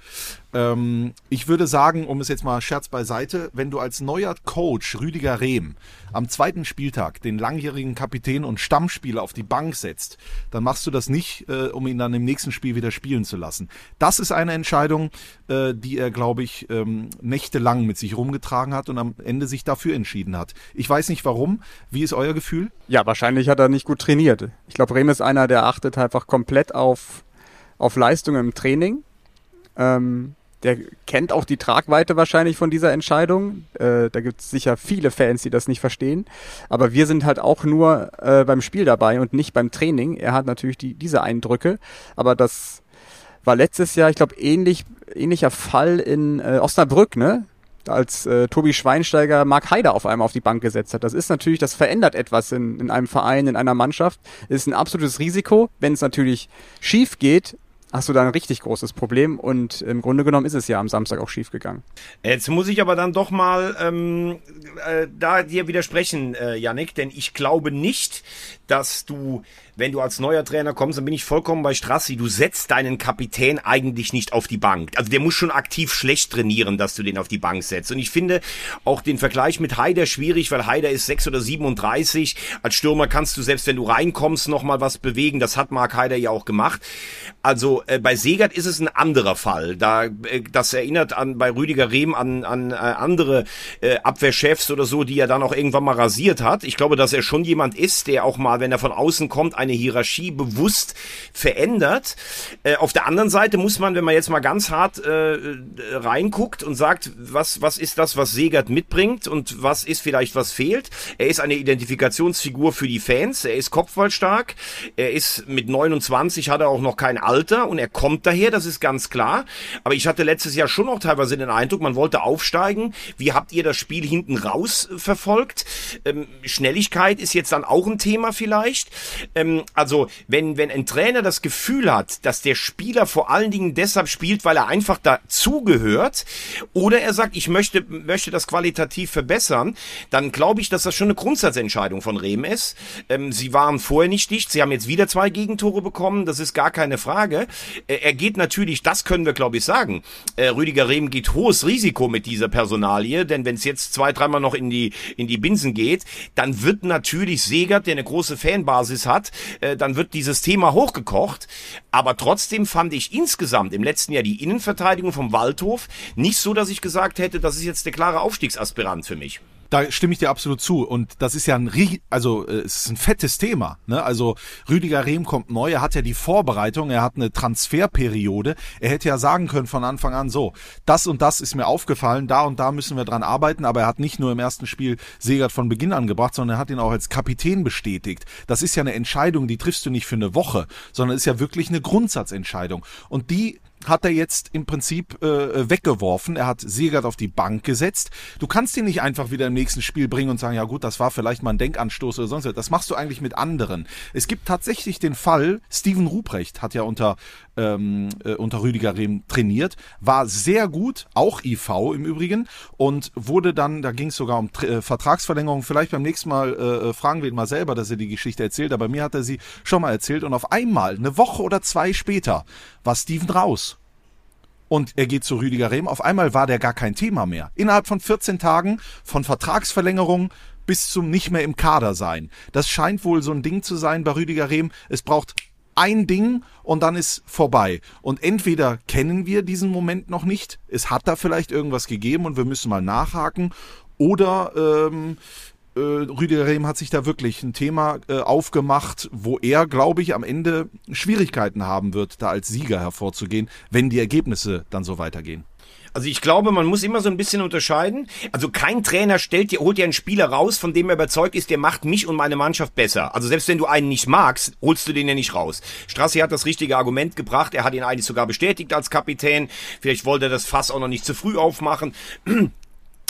Ähm, ich würde sagen, um es jetzt mal Scherz beiseite, wenn du als neuer Coach Rüdiger Rehm am zweiten Spieltag den langjährigen Kapitän und Stammspieler auf die Bank setzt, dann machst du das nicht, äh, um ihn dann im nächsten Spiel wieder spielen zu lassen. Das ist eine Entscheidung, äh, die er, glaube ich, ähm, nächtelang mit sich rumgetragen hat und am Ende sich dafür entschieden hat. Ich weiß nicht warum. Wie ist euer Gefühl? Ja, wahrscheinlich hat er nicht gut trainiert. Ich glaube, Rehm ist einer, der achtet einfach komplett auf, auf Leistung im Training. Ähm, der kennt auch die Tragweite wahrscheinlich von dieser Entscheidung. Äh, da gibt es sicher viele Fans, die das nicht verstehen. Aber wir sind halt auch nur äh, beim Spiel dabei und nicht beim Training. Er hat natürlich die, diese Eindrücke. Aber das war letztes Jahr, ich glaube, ähnlich, ähnlicher Fall in äh, Osnabrück, ne? als äh, Tobi Schweinsteiger Mark Heider auf einmal auf die Bank gesetzt hat. Das ist natürlich, das verändert etwas in, in einem Verein, in einer Mannschaft. ist ein absolutes Risiko. Wenn es natürlich schief geht, hast du da ein richtig großes Problem und im Grunde genommen ist es ja am Samstag auch schief gegangen. Jetzt muss ich aber dann doch mal ähm, äh, da dir widersprechen, äh, Yannick, denn ich glaube nicht, dass du, wenn du als neuer Trainer kommst, dann bin ich vollkommen bei Strassi, du setzt deinen Kapitän eigentlich nicht auf die Bank. Also der muss schon aktiv schlecht trainieren, dass du den auf die Bank setzt. Und ich finde auch den Vergleich mit Haider schwierig, weil Haider ist 6 oder 37. Als Stürmer kannst du, selbst wenn du reinkommst, nochmal was bewegen. Das hat Mark Haider ja auch gemacht. Also äh, bei Segert ist es ein anderer Fall. Da, äh, das erinnert an bei Rüdiger Rehm an, an äh, andere äh, Abwehrchefs oder so, die er dann auch irgendwann mal rasiert hat. Ich glaube, dass er schon jemand ist, der auch mal, wenn er von außen kommt, eine Hierarchie bewusst verändert. Äh, auf der anderen Seite muss man, wenn man jetzt mal ganz hart äh, reinguckt und sagt, was, was ist das, was Segert mitbringt und was ist vielleicht, was fehlt. Er ist eine Identifikationsfigur für die Fans, er ist kopfballstark, er ist mit 29 hat er auch noch kein Alter und er kommt daher, das ist ganz klar. Aber ich hatte letztes Jahr schon noch teilweise den Eindruck, man wollte aufsteigen. Wie habt ihr das Spiel hinten raus verfolgt? Ähm, Schnelligkeit ist jetzt dann auch ein Thema vielleicht. Ähm, also wenn, wenn ein Trainer das Gefühl hat, dass der Spieler vor allen Dingen deshalb spielt, weil er einfach dazugehört, oder er sagt, ich möchte, möchte das qualitativ verbessern, dann glaube ich, dass das schon eine Grundsatzentscheidung von Rehm ist. Ähm, sie waren vorher nicht dicht, sie haben jetzt wieder zwei Gegentore bekommen, das ist gar keine Frage. Äh, er geht natürlich, das können wir glaube ich sagen, äh, Rüdiger Rehm geht hohes Risiko mit dieser Personalie, denn wenn es jetzt zwei, dreimal noch in die, in die Binsen geht, dann wird natürlich Segert, der eine große Fanbasis hat, äh, dann wird dieses Thema hochgekocht. Aber trotzdem fand ich insgesamt im letzten Jahr die Innenverteidigung vom Waldhof nicht so, dass ich gesagt hätte, das ist jetzt der klare Aufstiegsaspirant für mich. Da stimme ich dir absolut zu. Und das ist ja ein, also äh, es ist ein fettes Thema. Ne? Also Rüdiger Rehm kommt neu, er hat ja die Vorbereitung, er hat eine Transferperiode. Er hätte ja sagen können von Anfang an so, das und das ist mir aufgefallen, da und da müssen wir dran arbeiten. Aber er hat nicht nur im ersten Spiel Segert von Beginn an gebracht, sondern er hat ihn auch als Kapitän bestätigt. Das ist ja eine Entscheidung, die triffst du nicht für eine Woche, sondern ist ja wirklich eine Grundsatzentscheidung. Und die hat er jetzt im Prinzip äh, weggeworfen. Er hat Siegert auf die Bank gesetzt. Du kannst ihn nicht einfach wieder im nächsten Spiel bringen und sagen, ja gut, das war vielleicht mal ein Denkanstoß oder sonst was. Das machst du eigentlich mit anderen. Es gibt tatsächlich den Fall, Steven Ruprecht hat ja unter, ähm, äh, unter Rüdiger Rehm trainiert, war sehr gut, auch IV im Übrigen, und wurde dann, da ging es sogar um äh, Vertragsverlängerung, vielleicht beim nächsten Mal äh, äh, fragen wir ihn mal selber, dass er die Geschichte erzählt, aber mir hat er sie schon mal erzählt und auf einmal, eine Woche oder zwei später, war Steven raus und er geht zu Rüdiger Rehm. Auf einmal war der gar kein Thema mehr. Innerhalb von 14 Tagen von Vertragsverlängerung bis zum nicht mehr im Kader sein. Das scheint wohl so ein Ding zu sein bei Rüdiger Rehm. Es braucht ein Ding und dann ist vorbei. Und entweder kennen wir diesen Moment noch nicht, es hat da vielleicht irgendwas gegeben und wir müssen mal nachhaken, oder ähm, äh, Rüdiger Rehm hat sich da wirklich ein Thema äh, aufgemacht, wo er, glaube ich, am Ende Schwierigkeiten haben wird, da als Sieger hervorzugehen, wenn die Ergebnisse dann so weitergehen. Also ich glaube, man muss immer so ein bisschen unterscheiden. Also kein Trainer stellt dir, holt dir einen Spieler raus, von dem er überzeugt ist, der macht mich und meine Mannschaft besser. Also selbst wenn du einen nicht magst, holst du den ja nicht raus. Strassi hat das richtige Argument gebracht. Er hat ihn eigentlich sogar bestätigt als Kapitän. Vielleicht wollte er das Fass auch noch nicht zu früh aufmachen.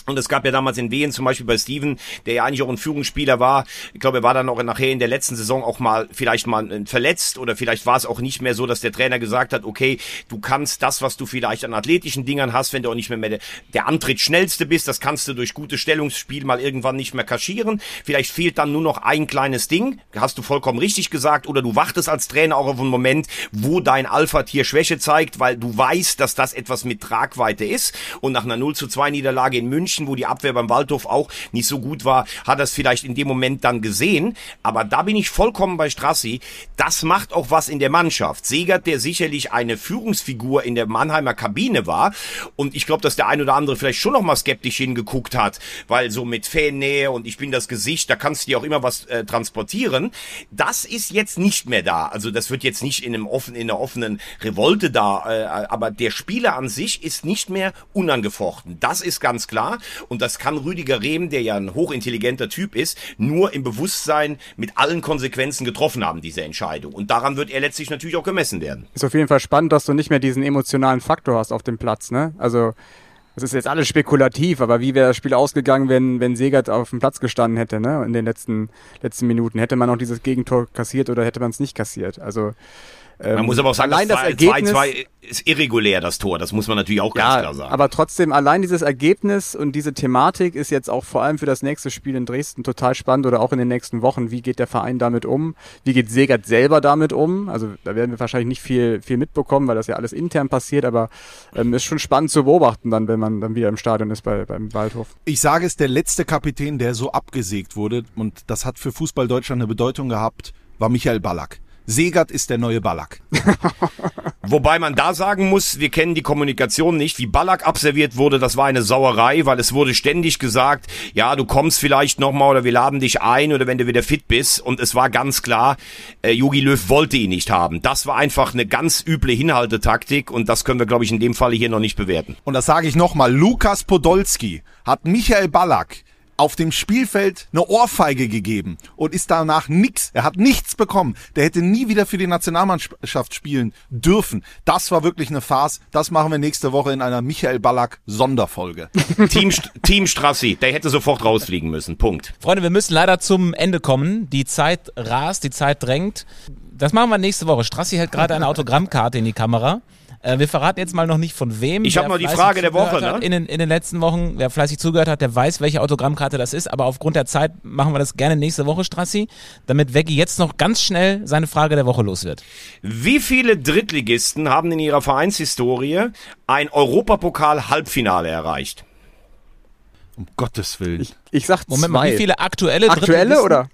Und es gab ja damals in Wien zum Beispiel bei Steven, der ja eigentlich auch ein Führungsspieler war. Ich glaube, er war dann auch nachher in der letzten Saison auch mal vielleicht mal äh, verletzt oder vielleicht war es auch nicht mehr so, dass der Trainer gesagt hat, okay, du kannst das, was du vielleicht an athletischen Dingern hast, wenn du auch nicht mehr, mehr der, der Antritt schnellste bist, das kannst du durch gutes Stellungsspiel mal irgendwann nicht mehr kaschieren. Vielleicht fehlt dann nur noch ein kleines Ding, hast du vollkommen richtig gesagt, oder du wartest als Trainer auch auf einen Moment, wo dein Alpha-Tier Schwäche zeigt, weil du weißt, dass das etwas mit Tragweite ist. Und nach einer 0 zu 2 Niederlage in München München, wo die Abwehr beim Waldhof auch nicht so gut war, hat es vielleicht in dem Moment dann gesehen. Aber da bin ich vollkommen bei Strassi. Das macht auch was in der Mannschaft. Segert, der sicherlich eine Führungsfigur in der Mannheimer Kabine war. Und ich glaube, dass der ein oder andere vielleicht schon noch mal skeptisch hingeguckt hat, weil so mit Fannähe und ich bin das Gesicht, da kannst du dir auch immer was äh, transportieren. Das ist jetzt nicht mehr da. Also das wird jetzt nicht in einem offen, in einer offenen Revolte da, äh, aber der Spieler an sich ist nicht mehr unangefochten. Das ist ganz klar. Und das kann Rüdiger Rehm, der ja ein hochintelligenter Typ ist, nur im Bewusstsein mit allen Konsequenzen getroffen haben, diese Entscheidung. Und daran wird er letztlich natürlich auch gemessen werden. Ist auf jeden Fall spannend, dass du nicht mehr diesen emotionalen Faktor hast auf dem Platz, ne? Also, das ist jetzt alles spekulativ, aber wie wäre das Spiel ausgegangen, wenn, wenn Segert auf dem Platz gestanden hätte, ne? In den letzten, letzten Minuten. Hätte man auch dieses Gegentor kassiert oder hätte man es nicht kassiert? Also, man ähm, muss aber auch sagen, allein das 2-2 ist irregulär, das Tor. Das muss man natürlich auch ganz ja, klar sagen. Aber trotzdem, allein dieses Ergebnis und diese Thematik ist jetzt auch vor allem für das nächste Spiel in Dresden total spannend oder auch in den nächsten Wochen. Wie geht der Verein damit um? Wie geht Segert selber damit um? Also da werden wir wahrscheinlich nicht viel, viel mitbekommen, weil das ja alles intern passiert, aber ähm, ist schon spannend zu beobachten dann, wenn man dann wieder im Stadion ist bei, beim Waldhof. Ich sage es, der letzte Kapitän, der so abgesägt wurde und das hat für Fußball Deutschland eine Bedeutung gehabt, war Michael Ballack. Segert ist der neue Ballack. Wobei man da sagen muss, wir kennen die Kommunikation nicht. Wie Ballack abserviert wurde, das war eine Sauerei, weil es wurde ständig gesagt, ja, du kommst vielleicht nochmal oder wir laden dich ein oder wenn du wieder fit bist. Und es war ganz klar, äh, Jogi Löw wollte ihn nicht haben. Das war einfach eine ganz üble Hinhaltetaktik und das können wir, glaube ich, in dem Falle hier noch nicht bewerten. Und das sage ich nochmal, Lukas Podolski hat Michael Ballack auf dem Spielfeld eine Ohrfeige gegeben und ist danach nix. Er hat nichts bekommen. Der hätte nie wieder für die Nationalmannschaft spielen dürfen. Das war wirklich eine Farce. Das machen wir nächste Woche in einer Michael Ballack Sonderfolge. Team, Team Strassi, der hätte sofort rausfliegen müssen. Punkt. Freunde, wir müssen leider zum Ende kommen. Die Zeit rast, die Zeit drängt. Das machen wir nächste Woche. Strassi hält gerade eine Autogrammkarte in die Kamera. Äh, wir verraten jetzt mal noch nicht von wem. Ich habe noch die Frage der Woche. Ne? In, den, in den letzten Wochen, wer fleißig zugehört hat, der weiß, welche Autogrammkarte das ist. Aber aufgrund der Zeit machen wir das gerne nächste Woche, Strassi, damit Veggie jetzt noch ganz schnell seine Frage der Woche los wird. Wie viele Drittligisten haben in ihrer Vereinshistorie ein Europapokal-Halbfinale erreicht? Um Gottes Willen. Ich, ich sag Moment zwei. mal, wie viele aktuelle Aktuelle oder?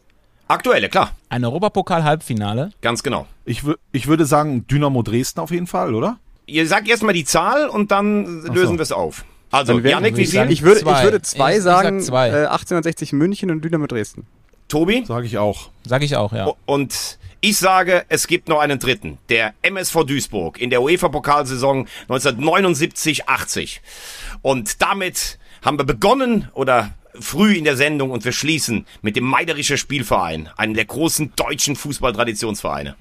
Aktuelle, klar. Ein Europapokal-Halbfinale? Ganz genau. Ich, ich würde sagen Dynamo Dresden auf jeden Fall, oder? Ihr sagt erstmal die Zahl und dann lösen so. wir es auf. Also, Janik, wie viel? Ich würde, ich würde zwei ich, sagen, ich sag zwei. Äh, 1860 München und Dynamo Dresden. Tobi? Sage ich auch. Sage ich auch, ja. Und ich sage, es gibt noch einen dritten. Der MSV Duisburg in der UEFA-Pokalsaison 1979-80. Und damit haben wir begonnen oder früh in der Sendung und wir schließen mit dem Meiderischer Spielverein, einem der großen deutschen Fußballtraditionsvereine.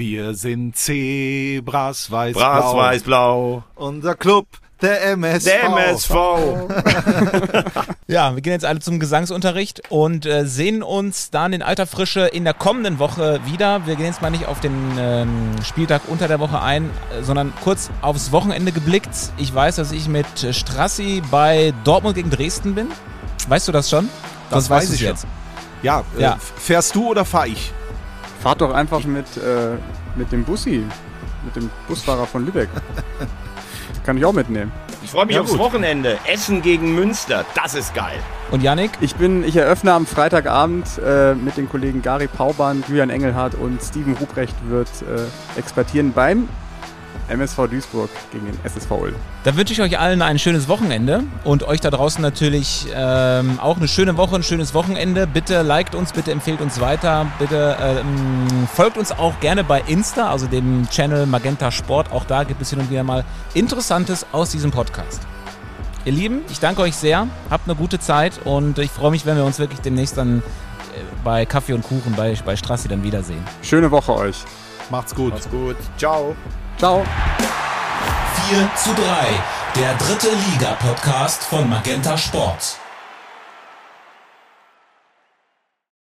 Wir sind Zebras weiß-blau. Bras, weiß, blau. Unser Club, der MSV. Der MSV. Ja, wir gehen jetzt alle zum Gesangsunterricht und äh, sehen uns dann in alter Frische in der kommenden Woche wieder. Wir gehen jetzt mal nicht auf den ähm, Spieltag unter der Woche ein, äh, sondern kurz aufs Wochenende geblickt. Ich weiß, dass ich mit Strassi bei Dortmund gegen Dresden bin. Weißt du das schon? Das Sonst weiß ich jetzt. Ja, äh, Ja. fährst du oder fahr ich? Fahrt doch einfach mit, äh, mit dem Bussi, mit dem Busfahrer von Lübeck. Kann ich auch mitnehmen. Ich freue mich Ja, aufs gut. Wochenende. Essen gegen Münster. Das ist geil. Und Yannick? Ich bin, ich eröffne am Freitagabend äh, mit den Kollegen Gary Pauban, Julian Engelhardt und Steven Ruprecht wird äh, expertieren beim MSV Duisburg gegen den SSV Ulm. Dann wünsche ich euch allen ein schönes Wochenende und euch da draußen natürlich ähm, auch eine schöne Woche, ein schönes Wochenende. Bitte liked uns, bitte empfehlt uns weiter, bitte ähm, folgt uns auch gerne bei Insta, also dem Channel Magenta Sport. Auch da gibt es hin und wieder mal Interessantes aus diesem Podcast. Ihr Lieben, ich danke euch sehr, habt eine gute Zeit und ich freue mich, wenn wir uns wirklich demnächst dann äh, bei Kaffee und Kuchen bei, bei Strassi dann wiedersehen. Schöne Woche euch. Macht's gut. Macht's gut. Ciao. Ciao. 4 zu 3, der dritte Liga-Podcast von Magenta Sport.